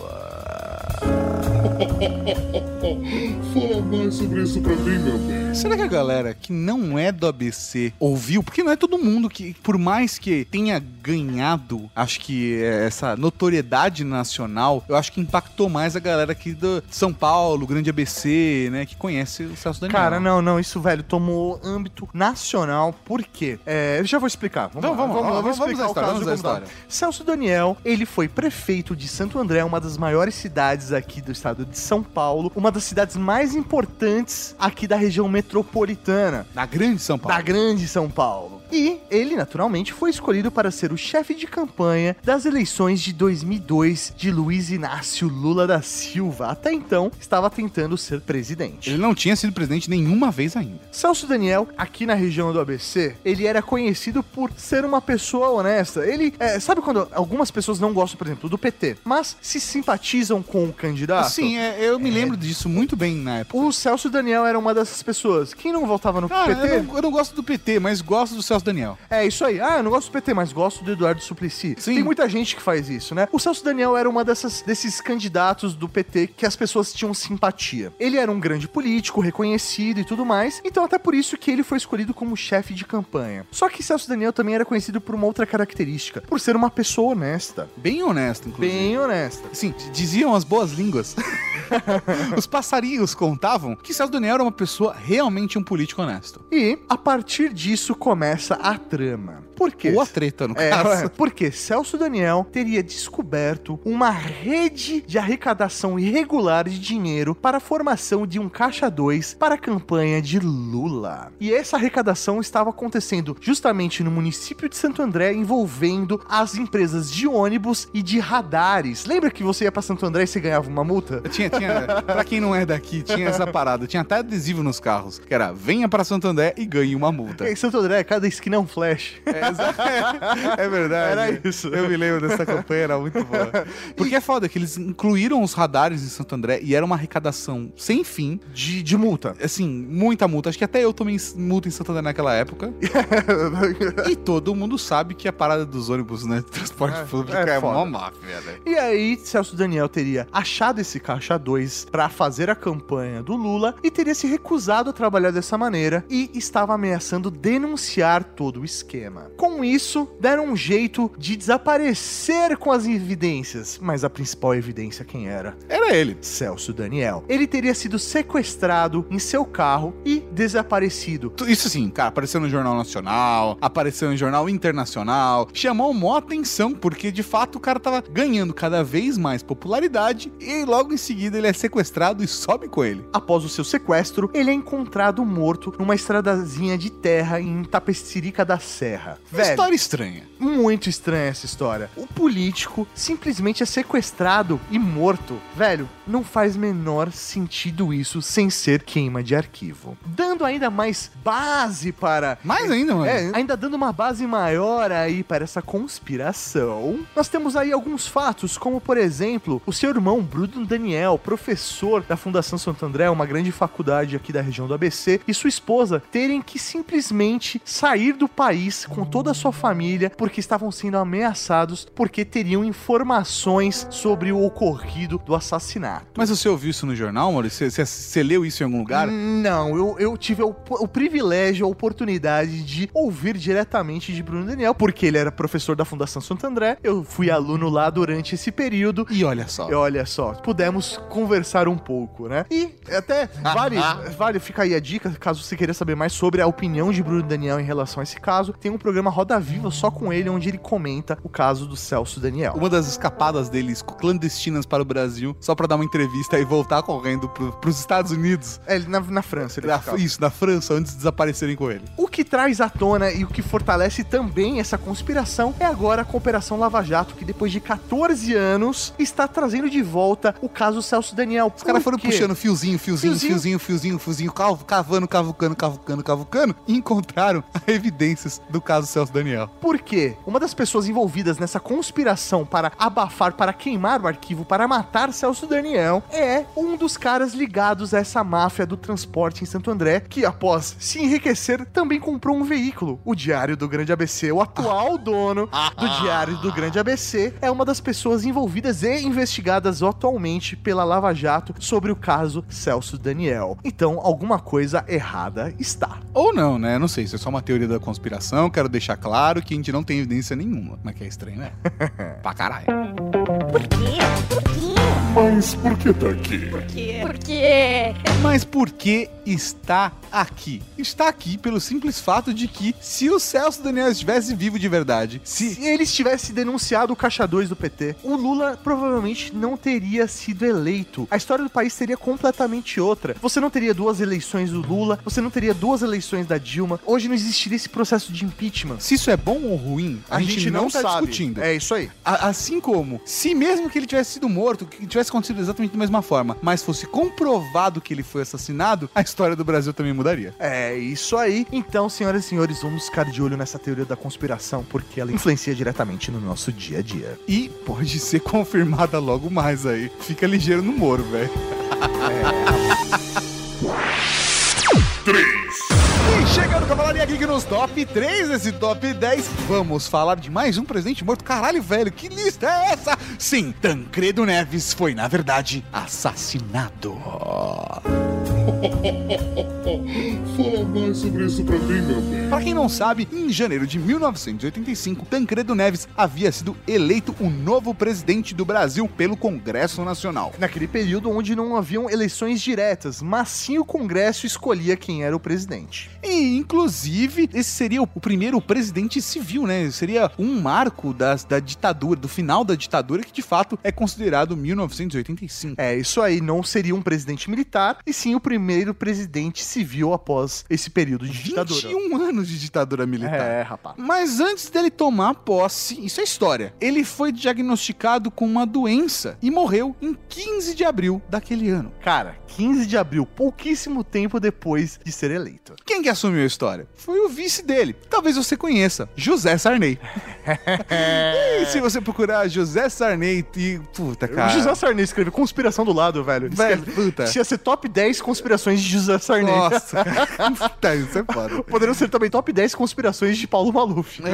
Fala mais sobre isso pra mim, meu bem. Será que a galera que não é do ABC ouviu? Porque não é todo mundo que, por mais que tenha ganhado, acho que é, essa notoriedade nacional, eu acho que impactou mais a galera aqui do de São Paulo, Grande ABC, né, que conhece o Celso Daniel. Cara, não, não, isso, velho, tomou âmbito nacional, por quê? É, eu já vou explicar. Vamos, Vamos, lá, vamos, vamos, vou vamos explicar à o história, caso vamos à como tá. história. Celso Daniel, ele foi prefeito de Santo André, uma das maiores cidades aqui do estado de São Paulo, uma das cidades mais importantes aqui da região metropolitana. Da Grande São Paulo. da grande São Paulo. E ele, naturalmente, foi escolhido para ser o chefe de campanha das eleições de 2002 de Luiz Inácio Lula da Silva. Até então, estava tentando ser presidente. Ele não tinha sido presidente nenhuma vez ainda. Celso Daniel, aqui na região do ABC, ele era conhecido por ser uma pessoa honesta. Ele, é, sabe quando algumas pessoas não gostam, por exemplo, do PT, mas se simpatizam com o candidato? Sim, é, eu me lembro disso muito bem na época. O Celso Daniel era uma dessas pessoas. Quem não votava no Cara, PT? eu não, eu não gosto do PT, mas gosto do Celso Daniel. É isso aí. Ah, eu não gosto do PT, mas gosto do Eduardo Suplicy. Sim. Tem muita gente que faz isso, né? O Celso Daniel era uma dessas, desses candidatos do PT que as pessoas tinham simpatia. Ele era um grande político, reconhecido e tudo mais, então até por isso que ele foi escolhido como chefe de campanha. Só que Celso Daniel também era conhecido por uma outra característica, por ser uma pessoa honesta. Bem honesto, inclusive. Bem honesta. Sim, diziam as boas línguas. Os passarinhos contavam que Celso Daniel era uma pessoa realmente um político honesto. E a partir disso começa a trama. Por quê? Ou a treta, no É, caso. é, porque Celso Daniel teria descoberto uma rede de arrecadação irregular de dinheiro para a formação de um caixa 2 para a campanha de Lula. E essa arrecadação estava acontecendo justamente no município de Santo André, envolvendo as empresas de ônibus e de radares. Lembra que você ia para Santo André e você ganhava uma multa? Tinha, tinha, pra quem não é daqui, tinha essa parada. Tinha até adesivo nos carros, que era venha para Santo André e ganhe uma multa. Em Santo André, cada esquina é um flash. É, é verdade. Era isso. Eu me lembro dessa campanha, era muito boa. Porque é foda que eles incluíram os radares em Santo André e era uma arrecadação sem fim. De, de multa. Assim, muita multa. Acho que até eu tomei multa em Santo André naquela época. e todo mundo sabe que a parada dos ônibus, né? Transporte É, público é é, mó máfia, né? E aí, Celso Daniel teria achado esse caixa 2 para fazer a campanha do Lula e teria se recusado a trabalhar dessa maneira e estava ameaçando denunciar todo o esquema. Com isso, deram um jeito de desaparecer com as evidências, mas a principal evidência quem era? Era ele. Celso Daniel. Ele teria sido sequestrado em seu carro e desaparecido. Isso sim, cara, apareceu no Jornal Nacional, apareceu no Jornal Internacional, chamou mó atenção, porque de fato o cara tava ganhando cada vez mais popularidade e logo em seguida ele é sequestrado e sobe com ele. Após o seu sequestro, ele é encontrado morto numa estradazinha de terra em Tapecirica da Serra. Uma história estranha. Muito estranha essa história. O político simplesmente é sequestrado e morto. Velho, não faz menor sentido isso sem ser queima de arquivo. dando ainda mais base para Mais ainda, mano. é, ainda dando uma base maior aí para essa conspiração, nós temos aí alguns fatos, como por exemplo, o seu irmão Bruno Daniel, professor da Fundação Santo André, uma grande faculdade aqui da região do ABC, e sua esposa terem que simplesmente sair do país com toda a sua família porque estavam sendo ameaçados porque teriam informações sobre o ocorrido do assassinato. Mas você ouviu isso no jornal, Maurício? Você, você- você leu isso em algum lugar? Não, eu, eu tive o, o privilégio, a oportunidade de ouvir diretamente de Bruno Daniel, porque ele era professor da Fundação Santo André. Eu fui aluno lá durante esse período. E olha só. E olha só, pudemos conversar um pouco, né? E até vale, vale, fica aí a dica, caso você queira saber mais sobre a opinião de Bruno Daniel em relação a esse caso, tem um programa Roda Viva só com ele, onde ele comenta o caso do Celso Daniel. Uma das escapadas deles clandestinas para o Brasil, só pra dar uma entrevista e voltar correndo pro, pros Estados Unidos. É, ele na, na França, ele ficava. isso, na França, antes de desaparecerem com ele. O que traz à tona e o que fortalece também essa conspiração é agora a Cooperação Lava Jato, que depois de 14 anos está trazendo de volta o caso Celso Daniel. Os caras foram puxando fiozinho, fiozinho, Fiozinho. fiozinho, fiozinho, fiozinho, cav- cavando, cavucando, cavucando, cavucando, e encontraram evidências do caso Celso Daniel. Por quê? Uma das pessoas envolvidas nessa conspiração para abafar, para queimar o arquivo, para matar Celso Daniel, é um dos caras ligados a essa máfia do transporte em Santo André, que após se enriquecer, também comprou um veículo, o Diário do Grande ABC. O atual dono do Diário do Grande ABC é uma das pessoas envolvidas e investigadas atualmente pela Lava Jato sobre o caso Celso Daniel. Então, alguma coisa errada está. Ou não, né? Não sei, isso é só uma teoria da conspiração. Quero deixar claro que a gente não tem evidência nenhuma. Mas que é estranho, né? pra caralho. Por quê? Por quê? Mas por que tá aqui? Por quê? Por quê? Mas por que está aqui? Está aqui pelo simples fato de que, se o Celso Daniel estivesse vivo de verdade, se Se ele tivesse denunciado o caixa 2 do PT, o Lula provavelmente não teria sido eleito. A história do país seria completamente outra. Você não teria duas eleições do Lula, você não teria duas eleições da Dilma. Hoje não existiria esse processo de impeachment. Se isso é bom ou ruim, a, gente, não, tá discutindo. É isso aí. A- assim como, se mesmo que ele tivesse sido morto, que tivesse acontecido exatamente da mesma forma, mas fosse comprovado que ele foi assassinado, a história do Brasil também mudaria. É isso aí. Então, senhoras e senhores, vamos ficar de olho nessa teoria da conspiração, porque ela influencia diretamente no nosso dia a dia. E pode ser confirmada logo mais aí. Fica ligeiro no Moro, velho. E chegando Cavalaria Geek nos top 3 desse top 10, vamos falar de mais um presidente morto. Caralho, velho, que lista é essa? Sim, Tancredo Neves foi, na verdade, assassinado. Fala mais sobre isso pra mim, meu bem. Pra quem não sabe, em janeiro de 1985, Tancredo Neves havia sido eleito o novo presidente do Brasil pelo Congresso Nacional. Naquele período onde não haviam eleições diretas, mas sim o Congresso escolhia quem era o presidente. E, inclusive, esse seria o primeiro presidente civil, né? Seria um marco das, da ditadura, do final da ditadura, que de fato é considerado 1985. É, isso aí não seria um presidente militar, e sim o primeiro presidente civil após esse período de ditadura. 21 anos de ditadura militar. É, rapaz. Mas antes dele tomar posse, isso é história. Ele foi diagnosticado com uma doença e morreu em 15 de abril daquele ano. Cara, 15 de abril, pouquíssimo tempo depois de ser eleito. Quem que assumiu a história? Foi o vice dele. Talvez você conheça, José Sarney. e se você procurar José Sarney e puta, cara. O José Sarney escreveu conspiração do lado, velho. Velho, escreve- puta. Ia ser top 10 conspirações de José Sarney. Nossa, cara. Puta, isso é foda. Poderiam ser também top 10 conspirações de Paulo Maluf.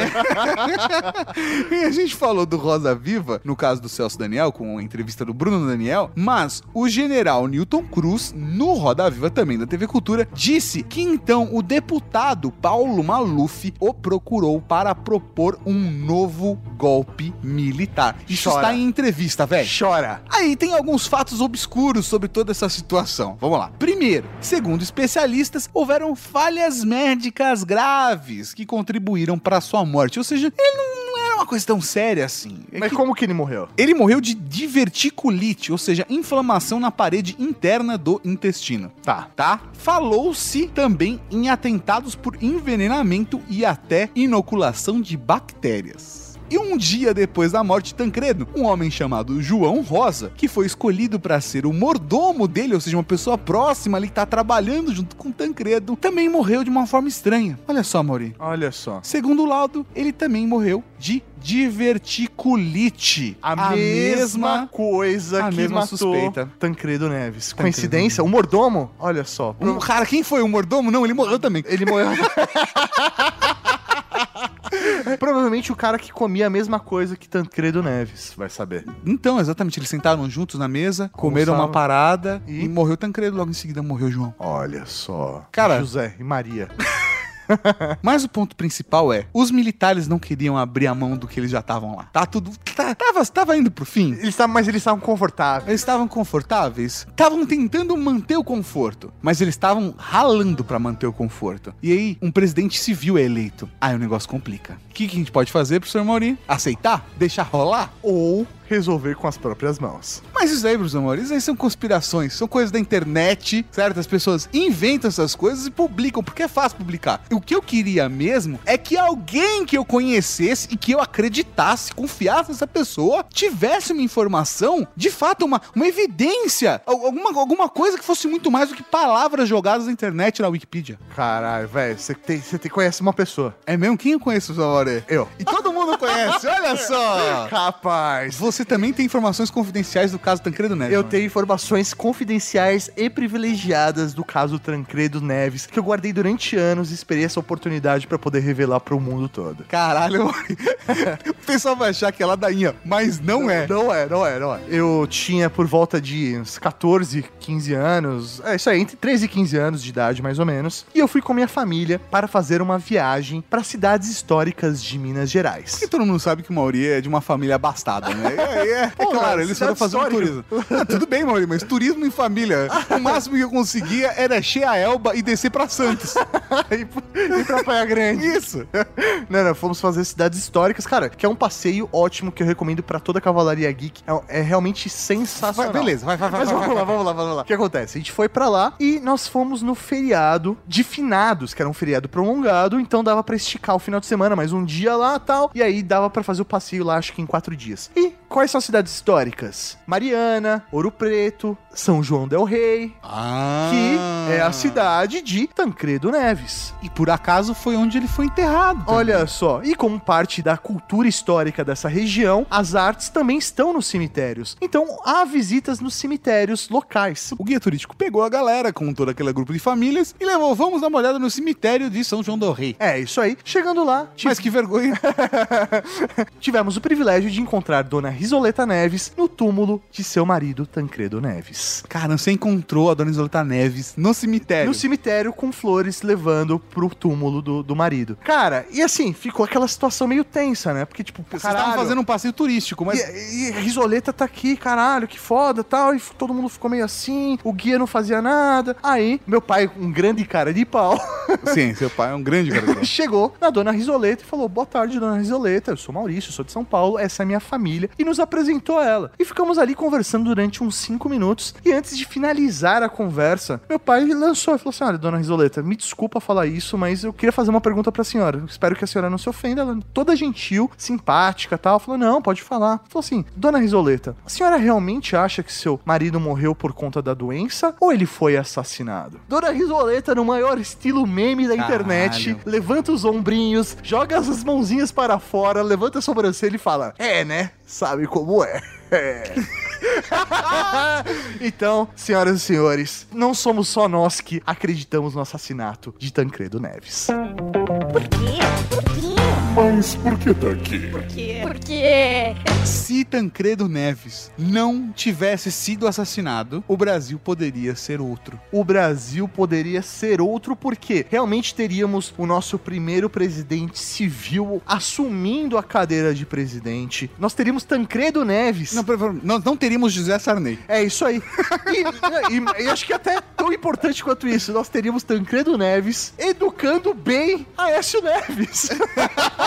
E a gente falou do Rosa Viva, no caso do Celso Daniel, com a entrevista do Bruno Daniel, mas o general Newton Cruz, no Roda Viva também da TV Cultura, disse que então o deputado Paulo Maluf o procurou para propor um novo golpe militar. Isso Chora. está em entrevista, velho. Chora. Aí tem alguns fatos obscuros sobre toda essa situação. Vamos lá. Primeiro, segundo especialistas, houveram falhas médicas graves que contribuíram para sua morte. Ou seja, ele não, uma coisa tão séria assim. É Mas que como que ele morreu? Ele morreu de diverticulite, ou seja, inflamação na parede interna do intestino. Tá. Tá? Falou-se também em atentados por envenenamento e até inoculação de bactérias. E um dia depois da morte de Tancredo, um homem chamado João Rosa, que foi escolhido para ser o mordomo dele, ou seja, uma pessoa próxima ali que tá trabalhando junto com Tancredo, também morreu de uma forma estranha. Olha só, Mauri. Olha só. Segundo o laudo, ele também morreu de diverticulite. A, mesma, coisa a que mesma matou suspeita. Tancredo Neves. Coincidência? O mordomo? Olha só. Um, cara, quem foi o mordomo? Não, ele morreu também. Ele morreu. Provavelmente o cara que comia a mesma coisa que Tancredo Neves, vai saber. Então, exatamente, eles sentaram juntos na mesa, comeram uma parada E? e... morreu Tancredo, logo em seguida morreu João. Olha só. Cara- José e Maria. Mas o ponto principal é, os militares não queriam abrir a mão do que eles já estavam lá. Tá tudo, tá- tava, tava indo pro fim. Eles estavam, mas eles estavam confortáveis. Eles estavam confortáveis, estavam tentando manter o conforto, mas eles estavam ralando pra manter o conforto. E aí, um presidente civil é eleito. Aí o negócio complica. O que, que a gente pode fazer, professor Mauri? Aceitar? Deixar rolar? Ou resolver com as próprias mãos. Mas isso aí, professor Mauri, isso aí são conspirações, são coisas da internet, certo? As pessoas inventam essas coisas e publicam, porque é fácil publicar. O que eu queria mesmo é que alguém que eu conhecesse e que eu acreditasse, confiasse nessa pessoa, tivesse uma informação, de fato, uma, uma evidência, al- alguma, alguma coisa que fosse muito mais do que palavras jogadas na internet na Wikipedia. Caralho, velho, você tem, você tem, conhece uma pessoa. É mesmo? Quem eu conheço, Mauri? Eu. E todo mundo conhece, olha só! Capaz. Você também tem informações confidenciais do caso Tancredo Neves. Eu Mauri. tenho informações confidenciais e privilegiadas do caso Tancredo Neves, que eu guardei durante anos e esperei essa oportunidade pra poder revelar pro mundo todo. Caralho, o pessoal vai achar que é ladainha, mas não é. Não é, não é, não é. Eu tinha por volta de uns 14, 15 anos, é isso aí, entre 13 e 15 anos de idade, mais ou menos. E eu fui com minha família para fazer uma viagem para cidades históricas de Minas Gerais. Porque todo mundo sabe que o Mauri é de uma família abastada, né? É, é, é Pô, claro, ele só cidade fazer um turismo. Ah, tudo bem, Mauri, mas turismo em família. O máximo que eu conseguia era encher a Elba e descer pra Santos. e pra Praia Grande. Isso. Não, não, fomos fazer cidades históricas, cara, que é um passeio ótimo que eu recomendo pra toda a Cavalaria Geek. É, é realmente sensacional. Vai, beleza, vai, vai, vai. Mas vai, vamos vai, lá, vamos lá, vamos lá. O que acontece? A gente foi pra lá e nós fomos no feriado de finados, que era um feriado prolongado, então dava pra esticar o final de semana, mais um dia lá tal. E aí dava pra fazer o passeio lá, acho que em quatro dias. E quais são as cidades históricas? Mariana, Ouro Preto, São João Del Rei, Ah. que é a cidade de Tancredo Neves. E por acaso foi onde ele foi enterrado. também. Olha só, e como parte da cultura histórica dessa região, as artes também estão nos cemitérios. Então há visitas nos cemitérios locais. O guia turístico pegou a galera com todo aquele grupo de famílias e levou, vamos dar uma olhada no cemitério de São João do Rei. É, isso aí. Chegando lá, tive- Mas que vergonha. tivemos o privilégio de encontrar Dona Risoleta Neves no túmulo de seu marido Tancredo Neves. Cara, você encontrou a Dona Isoleta Neves no cemitério. No cemitério com flores levando pro túmulo do, do marido. Cara, e assim, ficou aquela situação meio tensa, né? Porque, tipo, Vocês caralho, estavam fazendo um passeio turístico, mas... E, e a Risoleta tá aqui, caralho, que foda tal. E todo mundo ficou meio assim, o guia não fazia nada. Aí, meu pai, um grande cara de pau, Sim, seu pai é um grande cara. chegou na dona Risoleta e falou: Boa tarde, dona Risoleta. Eu sou Maurício, sou de São Paulo, essa é minha família. E nos apresentou ela. E ficamos ali conversando durante uns cinco minutos. E antes de finalizar a conversa, meu pai lançou e falou assim: Olha, dona Risoleta, me desculpa falar isso, mas eu queria fazer uma pergunta pra senhora. Espero que a senhora não se ofenda. Ela, toda gentil, simpática e tal. Falou: Não, pode falar. Falou assim: Dona Risoleta, a senhora realmente acha que seu marido morreu por conta da doença ou ele foi assassinado? Dona Risoleta, no maior estilo meme da Caralho. internet, levanta os ombrinhos, joga as mãozinhas para fora, levanta a sobrancelha e fala: É, né? Sabe como é? Então, senhoras e senhores, não somos só nós que acreditamos no assassinato de Tancredo Neves. Por quê? Por quê? Mas por que tá aqui? Por quê? Por quê? Se Tancredo Neves não tivesse sido assassinado, o Brasil poderia ser outro. O Brasil poderia ser outro porque realmente teríamos o nosso primeiro presidente civil assumindo a cadeira de presidente. Nós teríamos Tancredo Neves. Não, nós não teríamos José Sarney. É isso aí. E, e- e acho que até tão importante quanto isso, nós teríamos Tancredo Neves educando bem Aécio Neves.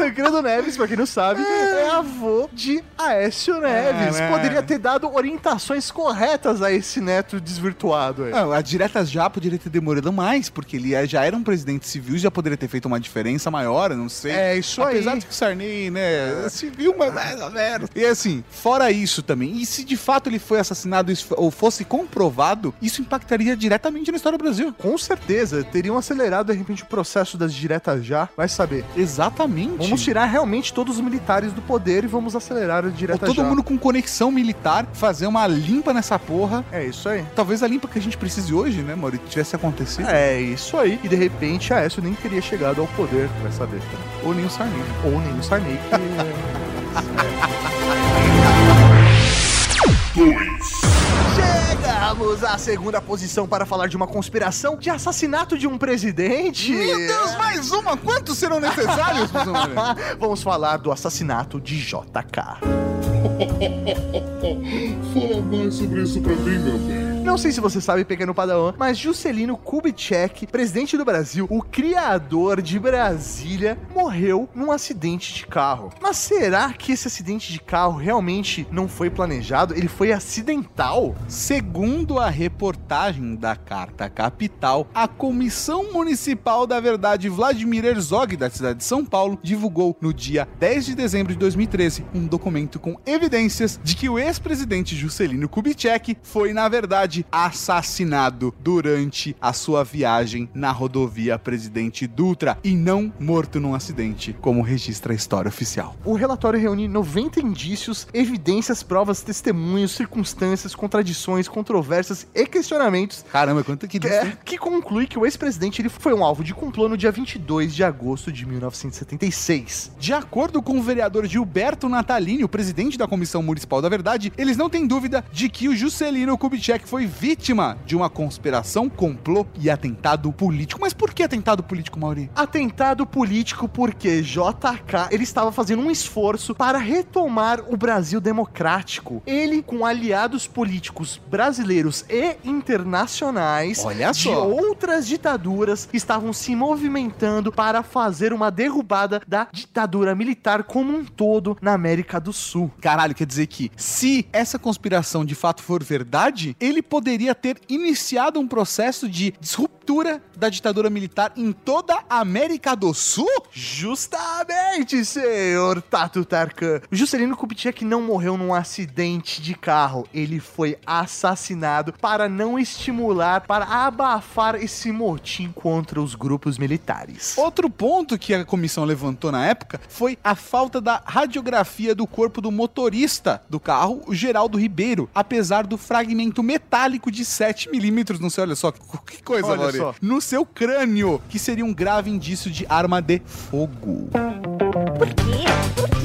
Tancredo Neves, pra quem não sabe, é avô de Aécio Neves. né? Poderia ter dado orientações corretas a esse neto desvirtuado aí. Não, a diretas já poderia ter demorado mais, porque ele é- já era um presidente civil, já poderia ter feito uma diferença maior, não sei. É, isso aí. Apesar de que o Sarney, né, civil, mas mais ou menos. E assim, fora isso também, e se de fato ele foi assassinado ou fosse comprovado, isso impactaria diretamente na história do Brasil. Com certeza, teriam acelerado de repente o processo das diretas já. Vai saber. Exatamente. Vamos tirar realmente todos os militares do poder e vamos acelerar a Ou direta todo já. mundo com conexão militar, fazer uma limpa nessa porra. É isso aí. Talvez a limpa que a gente precise hoje, né, Maurício, tivesse acontecido. É isso aí. E de repente Aécio nem teria chegado ao poder, vai saber. Ou nem o Sarney. Ou nem o Sarney. Que... Chegamos à segunda posição para falar de uma conspiração de assassinato de um presidente. Meu Deus, mais uma! Quantos serão necessários? Vamos falar do assassinato de JK. Fala mais sobre isso pra mim, meu bem. Não sei se você sabe, pequeno padawan, mas Juscelino Kubitschek, presidente do Brasil, o criador de Brasília, morreu num acidente de carro. Mas será que esse acidente de carro realmente não foi planejado? Ele foi acidental? Segundo a reportagem da Carta Capital, a Comissão Municipal da Verdade Vladimir Herzog, da cidade de São Paulo, divulgou no dia 10 de dezembro de 2013 um documento com evidências de que o ex-presidente Juscelino Kubitschek foi, na verdade, assassinado durante a sua viagem na rodovia Presidente Dutra e não morto num acidente, como registra a história oficial. O relatório reúne 90 indícios, evidências, provas, testemunhos, circunstâncias, contradições, controvérsias e questionamentos Caramba, quanto que disso, É, que conclui que o ex-presidente ele foi um alvo de complô no dia 22 de agosto de 1976. De acordo com o vereador Gilberto Natalini, o presidente da Comissão Municipal da Verdade, eles não têm dúvida de que o Juscelino Kubitschek foi vítima de uma conspiração, complô e atentado político. Mas por que atentado político, Mauri? Atentado político porque JK ele estava fazendo um esforço para retomar o Brasil democrático. Ele com aliados políticos brasileiros e internacionais Olha de só. outras ditaduras estavam se movimentando para fazer uma derrubada da ditadura militar como um todo na América do Sul. Caralho, quer dizer que se essa conspiração de fato for verdade, ele poderia ter iniciado um processo de disruptura da ditadura militar em toda a América do Sul? Justamente, senhor Tatu Tarkan. O Juscelino Kubitschek não morreu num acidente de carro. Ele foi assassinado para não estimular, para abafar esse motim contra os grupos militares. Outro ponto que a comissão levantou na época foi a falta da radiografia do corpo do motorista do carro, o Geraldo Ribeiro, apesar do fragmento metálico de 7 milímetros no seu, olha só, que coisa, Olha. Só. no seu crânio, que seria um grave indício de arma de fogo. Por quê? Por quê?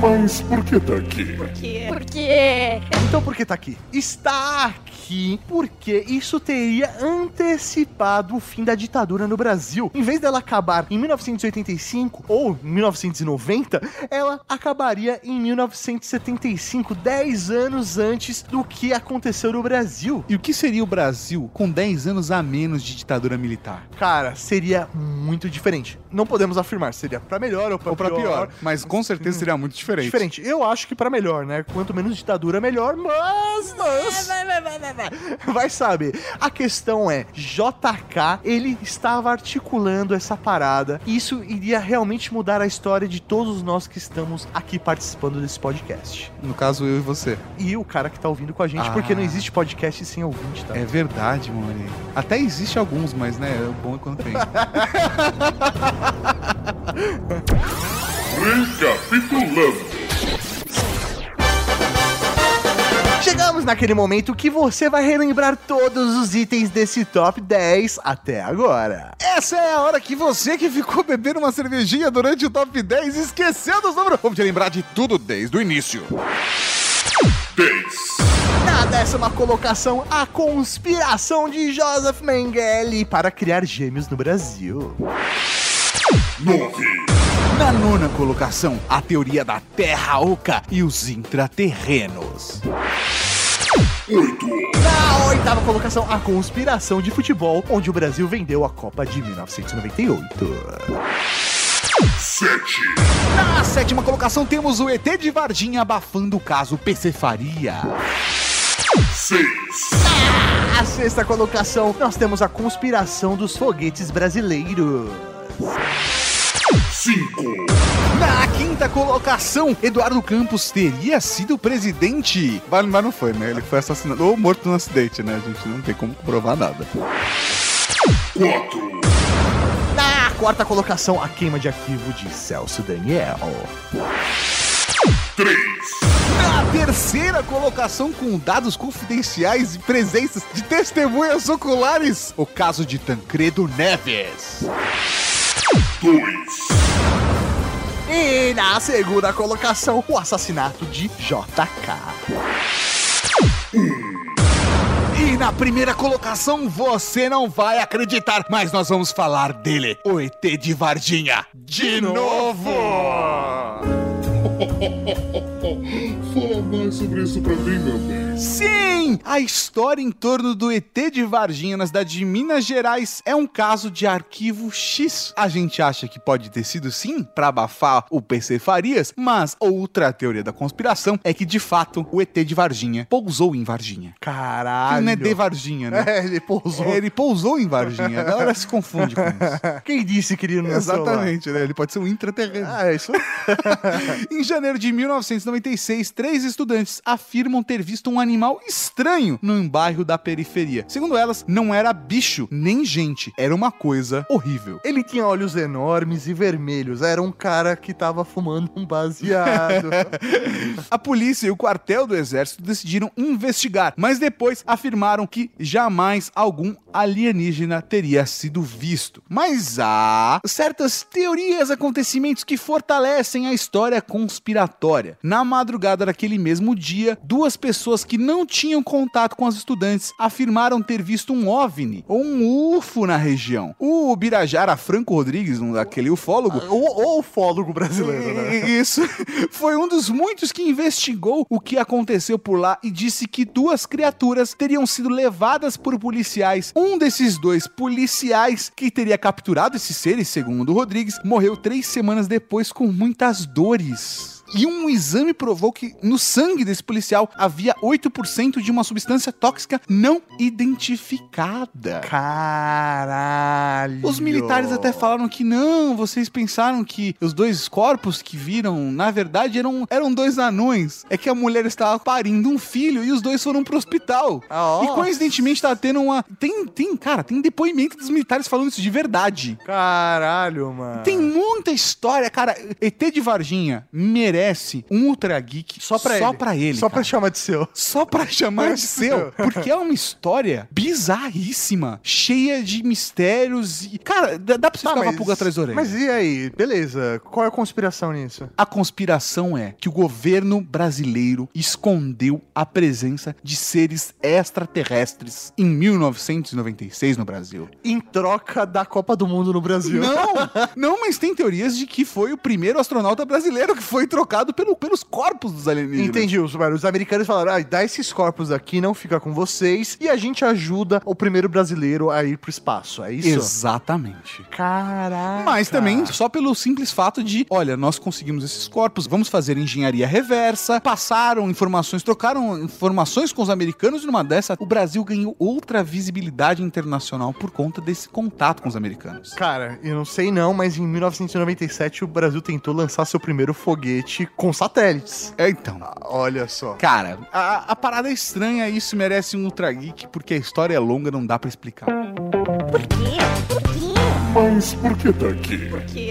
Mas por que tá aqui? Por quê? Porque Então por que tá aqui? Está aqui porque isso teria antecipado o fim da ditadura no Brasil. Em vez dela acabar em 1985 ou 1990, ela acabaria em 1975, 10 anos antes do que aconteceu no Brasil. E o que seria o Brasil com 10 anos a menos de ditadura militar? Cara, seria muito diferente. Não podemos afirmar se seria pra melhor ou Ou pra pior, mas com certeza seria muito diferente. Diferente. Eu acho que pra melhor, né? Quanto menos ditadura, melhor, mas. mas... Vai, vai, vai, vai, vai. Vai saber. A questão é: JK, ele estava articulando essa parada. E isso iria realmente mudar a história de todos nós que estamos aqui participando desse podcast. No caso, eu e você. E o cara que tá ouvindo com a gente, Ah. porque não existe podcast sem ouvinte, tá? É verdade, Mauri. Até existe alguns, mas né, o bom é quando tem. Recapitulando. Chegamos naquele momento que você vai relembrar todos os itens desse top 10 até agora. Essa é a hora que você que ficou bebendo uma cervejinha durante o top 10 esqueceu dos números. Vamos te lembrar de tudo desde o início. 10. Na décima colocação, a conspiração de Joseph Mengele para criar gêmeos no Brasil. 9. Na nona colocação, a teoria da Terra Oca e os intraterrenos. 8. Na oitava colocação, a conspiração de futebol, onde o Brasil vendeu a Copa de 1998. Sete. Na sétima colocação temos o ET de Varginha abafando o caso PC Faria. Seis. A sexta colocação, nós temos a conspiração dos foguetes brasileiros. Na quinta colocação, Eduardo Campos teria sido presidente. Mas mas não foi, né? Ele foi assassinado ou morto num acidente, né? A gente não tem como comprovar nada. Quatro. Na quarta colocação, a queima de arquivo de Celso Daniel. Três. Na terceira colocação, com dados confidenciais e presenças de testemunhas oculares, o caso de Tancredo Neves. Dois. E na segunda colocação, o assassinato de JK. E na primeira colocação, você não vai acreditar, mas nós vamos falar dele, o ET de Varginha. De novo! Fala mais sobre isso pra mim, meu bem. Sim! A história em torno do ET de Varginha na cidade de Minas Gerais é um caso de arquivo X. A gente acha que pode ter sido sim pra abafar o PC Farias, mas outra teoria da conspiração é que de fato o ET de Varginha pousou em Varginha. Caralho. Não é de Varginha, né? É, ele pousou. É, ele pousou em Varginha. A galera se confunde com isso. Quem disse que ele não Exatamente, né? Ele pode ser um intraterreno. Ah, é isso. Em janeiro de 1996, três estudantes afirmam ter visto um animal estranho num bairro da periferia. Segundo elas, não era bicho nem gente, era uma coisa horrível. Ele tinha olhos enormes e vermelhos. Era um cara que tava fumando um baseado. A polícia e o quartel do exército decidiram investigar, mas depois afirmaram que jamais algum alienígena teria sido visto. Mas há certas teorias, acontecimentos que fortalecem a história conspiratória. Na madrugada daquele mesmo dia, duas pessoas que não tinham contato com as estudantes afirmaram ter visto um OVNI ou um UFO na região. O Birajara Franco Rodrigues, um daquele ufólogo, o, o ufólogo brasileiro, né? Isso. Foi um dos muitos que investigou o que aconteceu por lá e disse que duas criaturas teriam sido levadas por policiais. Um desses dois policiais que teria capturado esses seres, segundo o Rodrigues, morreu três semanas depois com muitas dores. E um exame provou que no sangue desse policial havia 8% de uma substância tóxica não identificada. Caralho. Os militares até falaram que não, vocês pensaram que os dois corpos que viram, na verdade, eram, eram dois anões. É que a mulher estava parindo um filho e os dois foram pro hospital. Ó. E coincidentemente tá tendo uma. Tem, tem, cara, tem depoimento dos militares falando isso de verdade. Caralho, mano. Tem muita história, cara. ET de Varginha merece um Ultra Geek Só pra só ele. pra ele. Só pra chamar de seu. Só pra chamar de seu. Porque é uma história bizarríssima, cheia de mistérios e. Cara, dá dá pra você Tá, ficar com a pulga atrás da orelha. Mas e aí? Beleza. Qual é a conspiração nisso? A conspiração é que o governo brasileiro escondeu a presença de seres extraterrestres em 1996 no Brasil. Em troca da Copa do Mundo no Brasil. Não, não, mas tem teorias de que foi o primeiro astronauta brasileiro que foi trocado pelo, pelos corpos dos alienígenas. Entendi, os, os americanos falaram, ah, dá esses corpos aqui, não fica com vocês, e a gente ajuda o primeiro brasileiro a ir pro espaço, é isso? Exatamente. Caraca. Mas também só pelo simples fato de, olha, nós conseguimos esses corpos, vamos fazer engenharia reversa, passaram informações, trocaram informações com os americanos e numa dessa o Brasil ganhou outra visibilidade internacional por conta desse contato com os americanos. Cara, eu não sei não, mas em 1997 o Brasil tentou lançar seu primeiro foguete com satélites. É, Então, Olha só. cara, a, a parada é estranha, isso merece um Ultra Geek, porque a história é longa, não dá pra explicar. Por quê? Por quê? Mas por que tá aqui?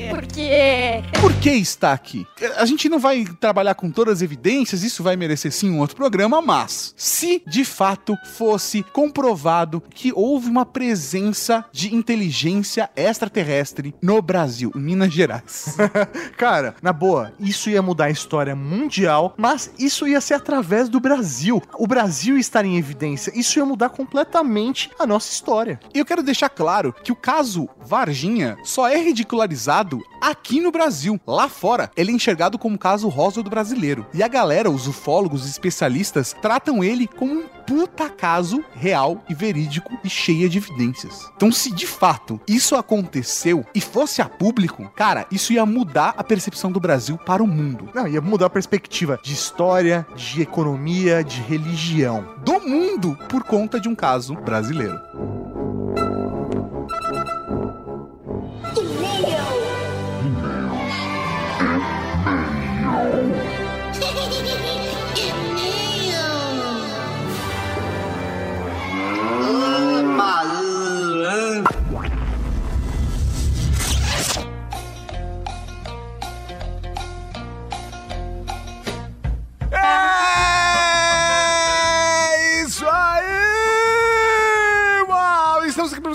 Porque. Por que está aqui? A gente não vai trabalhar com todas as evidências, isso vai merecer sim um outro programa, mas se de fato fosse comprovado que houve uma presença de inteligência extraterrestre no Brasil, em Minas Gerais. Cara, na boa, isso ia mudar a história mundial, mas isso ia ser através do Brasil. O Brasil estar em evidência, isso ia mudar completamente a nossa história. E eu quero deixar claro que o caso Varginha só é ridicularizado aqui no Brasil. Lá fora, ele é enxergado como um caso rosa do brasileiro. E a galera, os ufólogos especialistas, tratam ele como um puta caso real e verídico e cheia de evidências. Então, se de fato isso aconteceu e fosse a público, cara, isso ia mudar a percepção do Brasil para o mundo. Não, ia mudar a perspectiva de história, de economia, de religião. Do mundo por conta de um caso brasileiro.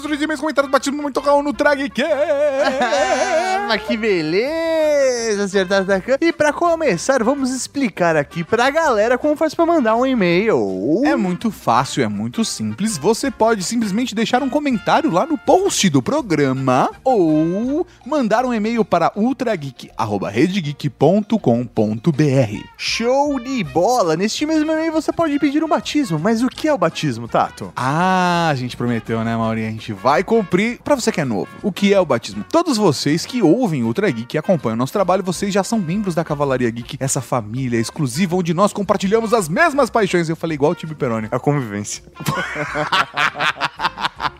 Para os e-mails comentários batidos no momento no Trag que Mas que beleza, senhor Tatacan. E pra começar, vamos explicar aqui pra galera como faz pra mandar um e-mail. É muito fácil, é muito simples. Você pode simplesmente deixar um comentário lá no post do programa ou mandar um e-mail para ultrageek@redegeek.com.br. Show de bola! Neste mesmo e-mail você pode pedir um batismo, mas o que é o batismo, Tato? Ah, a gente prometeu, né, Maurinha? A gente vai cumprir. Pra você que é novo, o que é o batismo? Todos vocês que ouvem o Ultra Geek e acompanham o nosso trabalho, vocês já são membros da Cavalaria Geek, essa família exclusiva onde nós compartilhamos as mesmas paixões. Eu falei igual o Tibi Peroni. A convivência.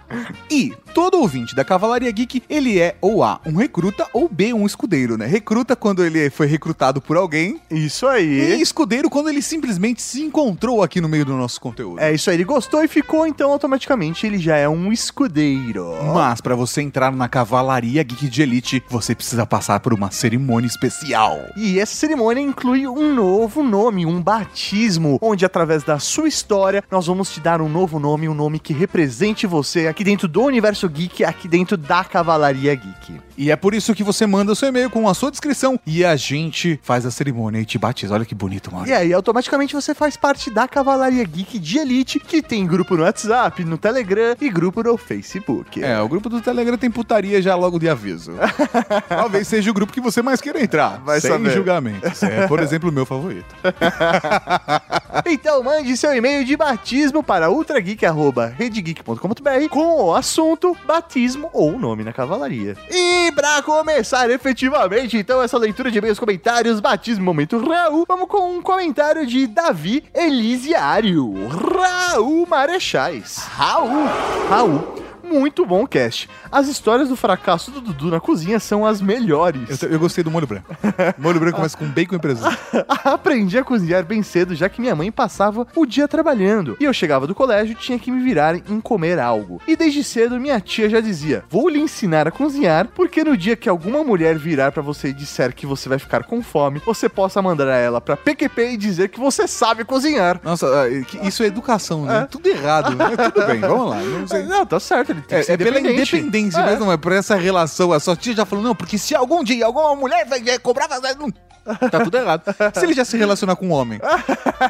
E todo ouvinte da Cavalaria Geek, ele é ou A, um recruta, ou B, um escudeiro, né? Recruta quando ele foi recrutado por alguém, Isso e aí. escudeiro quando ele simplesmente se encontrou aqui no meio do nosso conteúdo. É isso aí, ele gostou e ficou, então automaticamente ele já é um escudeiro. Mas pra você entrar na Cavalaria Geek de Elite, você precisa passar por uma cerimônia especial. E essa cerimônia inclui um novo nome, um batismo, onde através da sua história nós vamos te dar um novo nome, um nome que represente você aqui dentro do universo geek, aqui dentro da Cavalaria Geek. E é por isso que você manda o seu e-mail com a sua descrição e a gente faz a cerimônia e te batiza. Olha que bonito, mano. E aí, automaticamente você faz parte da Cavalaria Geek de Elite, que tem grupo no WhatsApp, no Telegram e grupo no Facebook. É, o grupo do Telegram tem putaria já logo de aviso. Talvez seja o grupo que você mais queira entrar. Vai sem saber. julgamentos. É, por exemplo, o meu favorito. Então mande seu e-mail de batismo para ultrageek.redgeek.com.br com o assunto batismo ou nome na cavalaria. E pra começar efetivamente, então, essa leitura de e-mails, comentários, batismo, momento Raul, vamos com um comentário de Davi Elisiário. Raul Marechais. Raul. Raul. Muito bom cast. As histórias do fracasso do Dudu na cozinha são as melhores. Eu, eu gostei do molho branco. molho branco começa com bacon e presunto. Aprendi a cozinhar bem cedo, já que minha mãe passava o dia trabalhando. E eu chegava do colégio e tinha que me virar em comer algo. E desde cedo minha tia já dizia: Vou lhe ensinar a cozinhar, porque no dia que alguma mulher virar pra você e disser que você vai ficar com fome, você possa mandar ela pra PQP e dizer que você sabe cozinhar. Nossa, ah, isso é educação, né? Tudo errado. Mas tudo bem, vamos lá. Não. Não, tá certo, ele tem que É, ser é pela independência, É. mas não é por essa relação. A sua tia já falou, não, porque se algum dia alguma mulher vai cobrar, não. tá tudo errado. Se ele já se relacionar com um homem,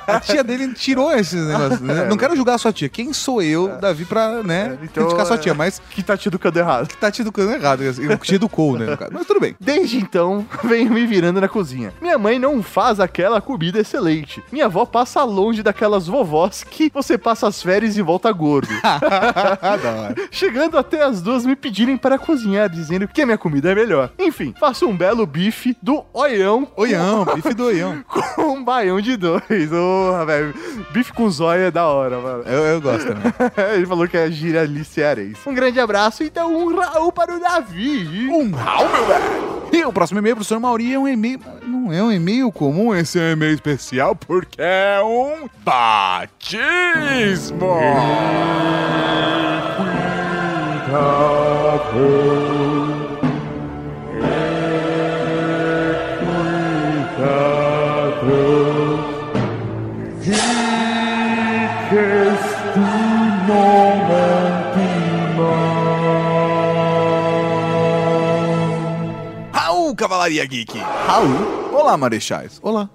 a tia dele tirou esses negócios. né? Não quero julgar a sua tia. Quem sou eu, Davi, pra né, Então, criticar sua é. tia, mas Que tá te educando errado. que tá te educando errado. assim, Te educou, né? Mas tudo bem. Desde então, venho me virando na cozinha. Minha mãe não faz aquela comida excelente. Minha avó passa longe daquelas vovós que você passa as férias e volta gordo. Chegando até as duas me pedirem para cozinhar, dizendo que a minha comida é melhor. Enfim, faço um belo bife do oião Oião, bife do oião. com um baião de dois. Porra, velho. Bife com zóia é da hora, mano. Eu, eu gosto também. Ele falou que é gíria ali cearense. Um grande abraço, então um Raul para o Davi. Um rau, meu velho. E o próximo e-mail, professor Mauri, é um e-mail. Não é um e-mail comum, esse é um e-mail especial, porque é um batismo. Raul, Cavalaria Geek. Raul. Olá, Marechais. Olá.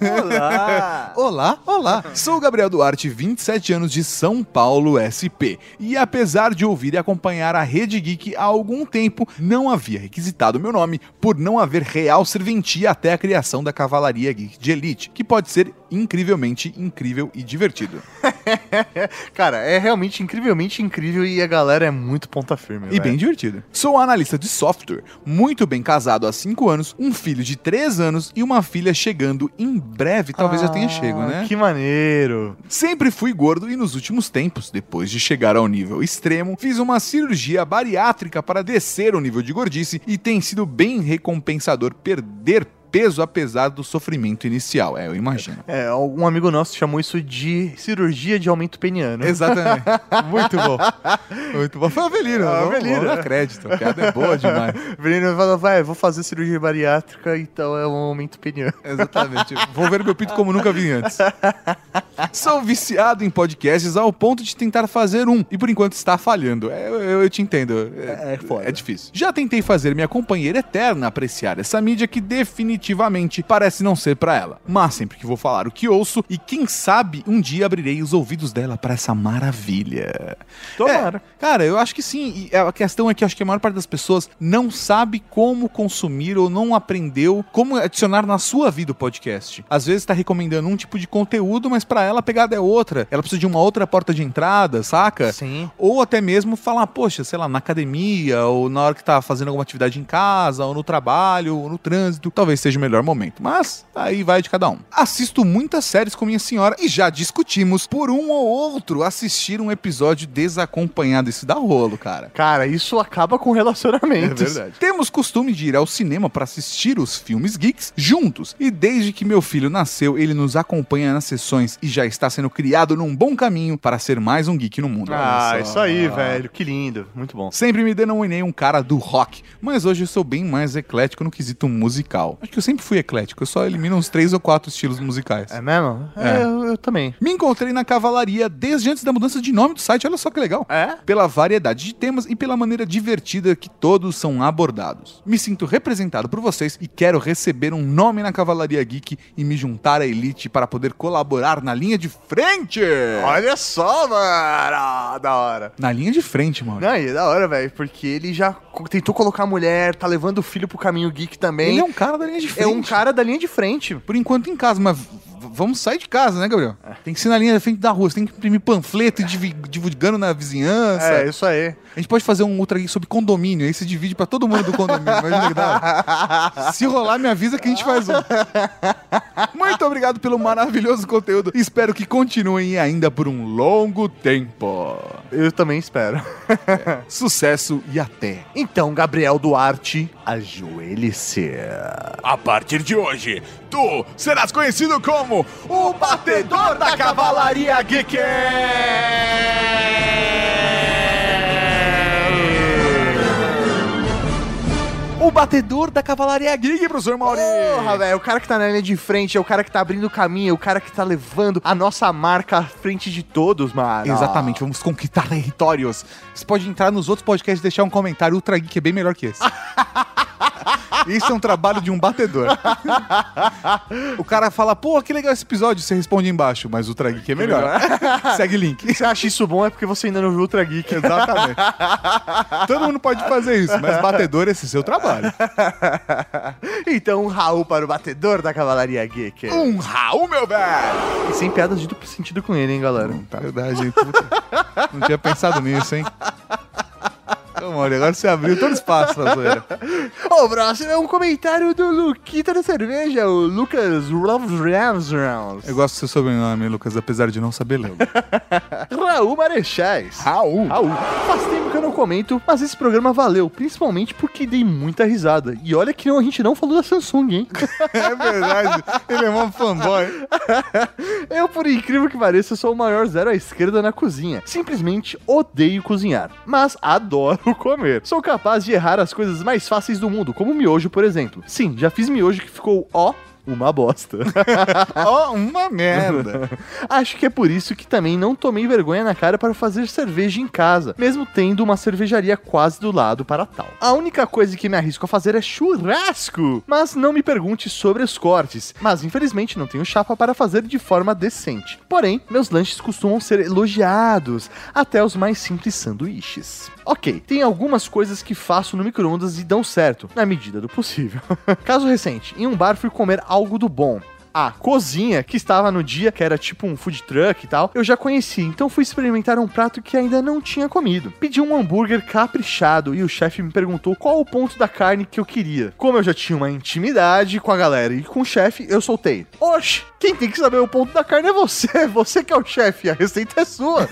Olá. Olá, olá. Sou Gabriel Duarte, 27 anos de São Paulo, SP. E apesar de ouvir e acompanhar a Rede Geek há algum tempo, não havia requisitado meu nome por não haver real serventia até a criação da Cavalaria Geek de Elite, que pode ser incrivelmente incrível e divertido. Cara, é realmente incrivelmente incrível e a galera é muito ponta firme. E velho. bem divertido. Sou analista de software, muito bem casado há 5 anos, um filho de 3 anos e uma filha chegando em breve, talvez já tenha Ah, chego, né? Que maneiro. Sempre fui gordo e nos últimos tempos, depois de chegar ao nível extremo, fiz uma cirurgia bariátrica para descer o nível de gordice e tem sido bem recompensador perder peso apesar do sofrimento inicial. É, eu imagino. É, um amigo nosso chamou isso de cirurgia de aumento peniano. Exatamente. Muito bom. Muito bom. Foi o Avelino. Ah, Avelino. vamos dar crédito. A piada é boa demais. O Veneno falou, vai, vou fazer cirurgia bariátrica, então é um aumento peniano. Exatamente. Vou ver meu pinto como nunca vi antes. Sou viciado em podcasts ao ponto de tentar fazer um. E por enquanto está falhando. É, Eu, eu- eu te entendo. É, É foda. é difícil. Já tentei fazer minha companheira eterna apreciar essa mídia que definitivamente parece não ser pra ela. Mas sempre que vou falar o que ouço, e quem sabe um dia abrirei os ouvidos dela para essa maravilha. Tomara. É, cara, eu acho que sim. E a questão é que acho que a maior parte das pessoas não sabe como consumir ou não aprendeu como adicionar na sua vida o podcast. Às vezes tá recomendando um tipo de conteúdo, mas pra ela a pegada é outra. Ela precisa de uma outra porta de entrada, saca? Sim. Ou até mesmo falar, poxa, sei lá, na academia, ou na hora que tá fazendo alguma atividade em casa, ou no trabalho, ou no trânsito, talvez seja o melhor momento. Mas aí vai de cada um. Assisto muitas séries com minha senhora e já discutimos por um ou outro assistir um episódio desacompanhado. Isso dá rolo, cara. Cara, isso acaba com relacionamentos. Temos costume de ir ao cinema para assistir os filmes geeks juntos. E desde que meu filho nasceu, ele nos acompanha nas sessões e já está sendo criado num bom caminho para ser mais um geek no mundo. Ah, isso aí, velho. Que lindo. Muito bom. Sempre me denominei um cara do rock, mas hoje eu sou bem mais eclético no quesito musical. Acho que eu sempre fui eclético, eu só elimino uns três ou quatro estilos musicais. É mesmo? É. É, eu, eu também. Me encontrei na cavalaria desde antes da mudança de nome do site, olha só que legal. É? Pela variedade de temas e pela maneira divertida que todos são abordados. Me sinto representado por vocês e quero receber um nome na Cavalaria Geek e me juntar à elite para poder colaborar na linha de frente. Olha só, mano. Ah, Da hora. Na linha de frente, mano. Não, e é da hora, velho, porque ele já tentou colocar a mulher, tá levando o filho pro caminho geek também. Ele é um cara da linha de frente. É um cara da linha de frente. Por enquanto em casa, mas vamos sair de casa, né, Gabriel? Tem que ser na linha da frente da rua, você tem que imprimir panfleto e divulgando na vizinhança. É, isso aí. A gente pode fazer um ultra geek sobre condomínio, aí você divide pra todo mundo do condomínio. Imagina que. Se rolar, me avisa que a gente faz um. Muito obrigado pelo maravilhoso conteúdo. Espero que continuem ainda por um longo tempo. Eu também espero. Sucesso e até. Então, Gabriel Duarte, ajoelhe-se. A partir de hoje, tu serás conhecido como o batedor da cavalaria geek. O batedor da cavalaria geek, professor Mauri. Porra, velho, o cara que tá na linha de frente, é o cara que tá abrindo o caminho, é o cara que tá levando a nossa marca à frente de todos, mano. Exatamente, vamos conquistar territórios. Você pode entrar nos outros podcasts e deixar um comentário. Ultra Geek é bem melhor que esse. Isso é um trabalho de um batedor. o cara fala, pô, que legal esse episódio. Você responde embaixo, mas o Ultra Geek é melhor. Segue link. Se você acha isso bom é porque você ainda não viu Ultra Geek. Exatamente. Todo mundo pode fazer isso, mas batedor, esse é seu trabalho. então, um Raul para o batedor da Cavalaria Geek. Um Raul, meu velho! E sem piadas de duplo sentido com ele, hein, galera. Tá verdade, hein? Puta. Não tinha pensado nisso, hein? Ô, Mauri, agora você abriu todo espaço pra zoeira. O próximo é um comentário do Luquita da Cerveja, o Lucas Ramsrounds. Eu gosto do seu sobrenome, Lucas, apesar de não saber ler. Raul Marechais. Raul. Raul, faz tempo que eu não comento, mas esse programa valeu, principalmente porque dei muita risada. E olha que não, a gente não falou da Samsung, hein? É verdade. Ele é um fanboy. Eu, por incrível que pareça, sou o maior zero à esquerda na cozinha. Simplesmente odeio cozinhar, mas adoro comer. Sou capaz de errar as coisas mais fáceis do mundo, como miojo, por exemplo. Sim, já fiz miojo que ficou, ó, uma bosta. Ó, uma merda. Acho que é por isso que também não tomei vergonha na cara para fazer cerveja em casa, mesmo tendo uma cervejaria quase do lado para tal. A única coisa que me arrisco a fazer é churrasco, mas não me pergunte sobre os cortes, mas infelizmente não tenho chapa para fazer de forma decente. Porém, meus lanches costumam ser elogiados, até os mais simples sanduíches. Ok, tem algumas coisas que faço no micro-ondas e dão certo, na medida do possível. Caso recente, em um bar fui comer algo do bom. A cozinha, que estava no dia, que era tipo um food truck e tal, eu já conheci, então fui experimentar um prato que ainda não tinha comido. Pedi um hambúrguer caprichado e o chefe me perguntou qual o ponto da carne que eu queria. Como eu já tinha uma intimidade com a galera e com o chefe, eu soltei. Oxe, quem tem que saber o ponto da carne é você, você que é o chefe, a receita é sua.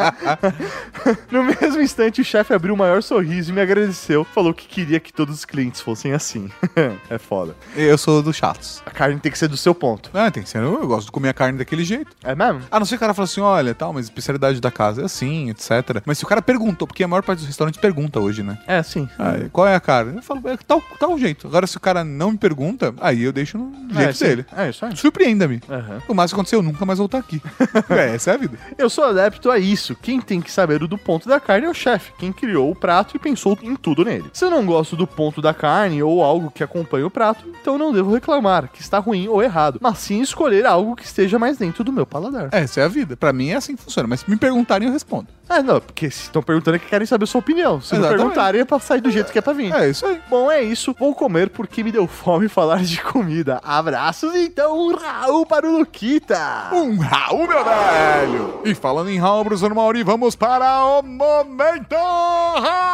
no mesmo instante, o chefe abriu o maior sorriso e me agradeceu, falou que queria que todos os clientes fossem assim. é foda. Eu sou dos chatos. A carne tem que ser do seu ponto. Ah, tem que ser. Eu gosto de comer a carne daquele jeito. É mesmo? A não ser que o cara fala assim, olha, tal, mas a especialidade da casa é assim, etc. Mas se o cara perguntou, porque a maior parte dos restaurantes pergunta hoje, né? É, sim. Ah, qual é a carne? Eu falo, é tal, tal jeito. Agora, se o cara não me pergunta, aí eu deixo no jeito é, dele. É isso aí. Surpreenda-me. Aham. O mais que aconteceu, eu nunca mais voltar aqui. é, essa é a vida. Eu sou adepto a isso. Quem tem que saber o do ponto da carne é o chefe, quem criou o prato e pensou em tudo nele. Se eu não gosto do ponto da carne ou algo que acompanha o prato, então não devo reclamar que está ruim ou errado, mas sim escolher algo que esteja mais dentro do meu paladar. Essa é a vida. Pra mim é assim que funciona. Mas se me perguntarem, eu respondo. Ah, não, porque se estão perguntando é que querem saber a sua opinião. Se não perguntarem é pra sair do jeito que é pra vir. É isso aí. Bom, é isso. Vou comer porque me deu fome falar de comida. Abraços, então, um Raul para o Luquita. Um Raul, meu velho! E falando em Raul, professor Mauri, vamos para o Momento Raul!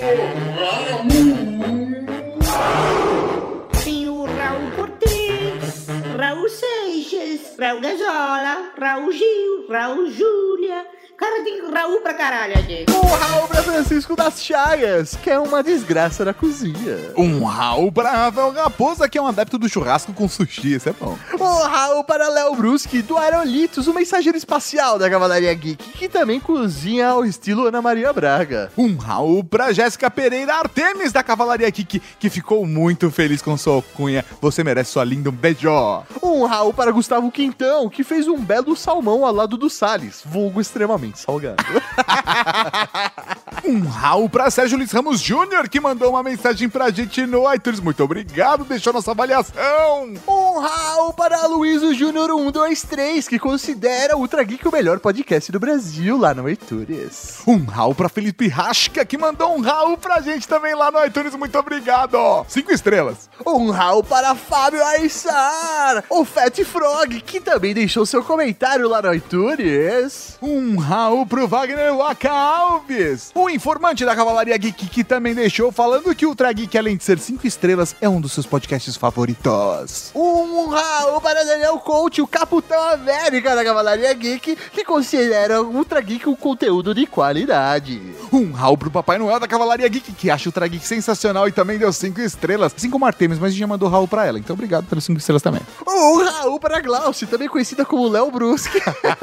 Tem Seixas, Raul Gazola, Raul Gil, Raul Júlia. Cara, tem Raul pra caralho aqui. O Raul para Francisco das Chagas, que é uma desgraça na cozinha. Um Raul para Rafael Raposa, que é um adepto do churrasco com sushi. Isso é bom. O Raul para Léo Bruschi, do Aerolitos, o mensageiro espacial da Cavalaria Geek, que também cozinha ao estilo Ana Maria Braga. Um Raul pra Jéssica Pereira Artemis, da Cavalaria Geek, que ficou muito feliz com sua alcunha. Você merece sua linda. Um beijo. Um Raul para Gustavo Quintão, que fez um belo salmão ao lado do Salles, vulgo extremamente salgado. Um Raul pra Sérgio Luiz Ramos Jr., que mandou uma mensagem pra gente no iTunes. Muito obrigado, deixou nossa avaliação. Um Raul para Luiz Júnior 123, que considera o Ultra Geek o melhor podcast do Brasil lá no iTunes. Um Raul pra Felipe Rasca, que mandou um Raul pra gente também lá no iTunes. Muito obrigado. Cinco estrelas. Um Raul para Fábio Aissar, o Fat Frog, que também deixou seu comentário lá no iTunes. Um Raul pro Wagner Waka Alves, o informante da Cavalaria Geek, que também deixou falando que o Ultra Geek, além de ser cinco estrelas, é um dos seus podcasts favoritos. Um Raul para Daniel Coach, o Capitão América da Cavalaria Geek, que considera o Ultra Geek um conteúdo de qualidade. Um Raul pro Papai Noel da Cavalaria Geek, que acha o Ultra Geek sensacional e também deu cinco estrelas, assim como Artemis, mas a gente já mandou Raul pra ela, então obrigado pelas cinco estrelas também. Um Raul para Glaucio, também conhecida como Léo Bruschi,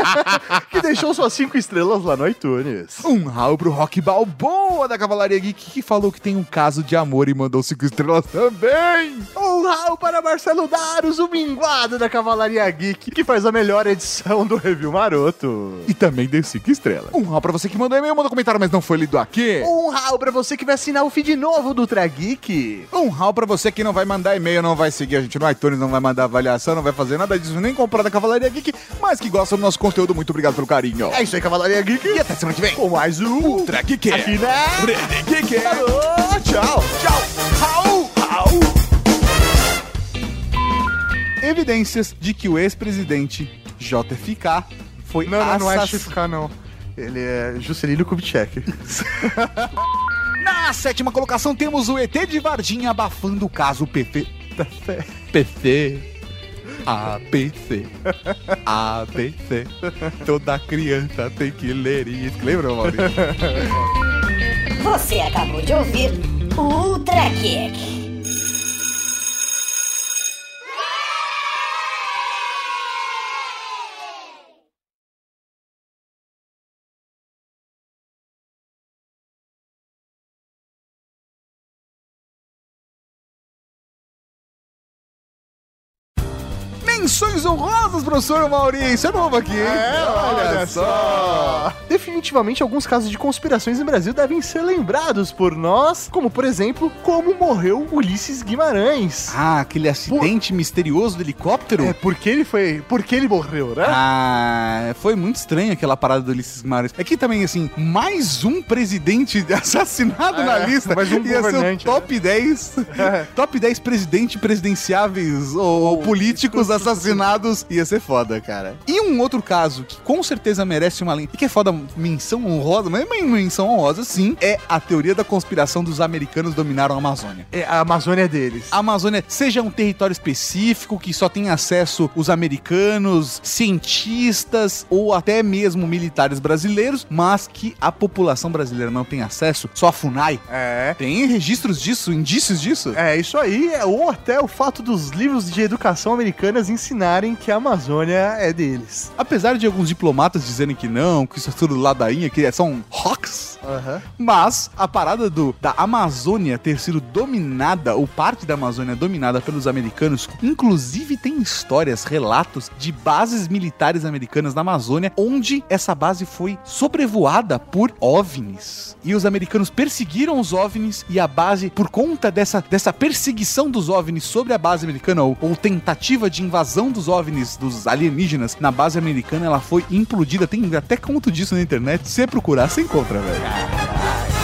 que deixou suas cinco estrelas lá no iTunes. Um Raul pro Rock Balboa da Cavalaria Geek, que falou que tem um caso de amor e mandou cinco estrelas também. Um Raul para Marcelo Daros, o minguado da Cavalaria Geek, que faz a melhor edição do Review Maroto. E também deu cinco estrelas. Um Raul pra você que mandou e-mail, mandou comentário, mas não foi lido aqui. Um Raul pra você que vai assinar o feed novo do Ultra Geek. Um Raul pra você que não vai mandar e-mail, não vai seguir a gente no iTunes, não vai mandar avaliação, não vai fazer nada disso, nem comprar da Cavalaria Geek, mas que gosta do nosso conteúdo. Muito obrigado pelo carinho. É isso aí, Cavalaria Geek. E até semana que vem. Com mais um Ultra Geek. Aqui na Rede Geek. Falou, tchau. Tchau. Raul. Raul. Evidências de que o ex-presidente JFK foi Não, não, não é XK, não. Ele é Juscelino Kubitschek. Na sétima colocação temos o ET de Varginha abafando o caso PC. PC. ABC. ABC. Toda criança tem que ler isso. Lembra, Maurício? Você acabou de ouvir o Ultra Kick. Menções honrosas, professor Maurício. É novo aqui, hein? É, olha só. Definitivamente, alguns casos de conspirações no Brasil devem ser lembrados por nós, como, por exemplo, como morreu Ulisses Guimarães. Ah, aquele acidente misterioso do helicóptero? É, porque ele foi... Porque ele morreu, né? Ah, foi muito estranho aquela parada do Ulisses Guimarães. É que também, assim, mais um presidente assassinado É, na lista. mais um Ia ser o né? top 10. É. top 10 presidente presidenciáveis ou, ou políticos assassinados. Ia ser foda, cara. E um outro caso que com certeza merece uma lenda. E que é foda, menção honrosa, mas é uma menção honrosa, sim. É a teoria da conspiração dos americanos dominaram a Amazônia. É, a Amazônia é deles. A Amazônia seja um território específico que só tem acesso os americanos, cientistas ou até mesmo militares brasileiros, mas que a população brasileira não tem acesso, só a FUNAI. É. Tem registros disso, indícios disso? É, isso aí, é, ou até o fato dos livros de educação americanas ensinarem que a Amazônia é deles. Apesar de alguns diplomatas dizerem que não, que isso é tudo ladainha, que são rocks, Aham. Mas a parada do, da Amazônia ter sido dominada, ou parte da Amazônia dominada pelos americanos, inclusive tem histórias, relatos de bases militares americanas na Amazônia, onde essa base foi sobrevoada por OVNIs. E os americanos perseguiram os OVNIs e a base, por conta dessa, dessa perseguição dos OVNIs sobre a base americana, ou, ou tentativa de invasão dos dos OVNIs, dos alienígenas, na base americana, ela foi implodida. Tem até conto disso na internet. Se procurar, você encontra, velho.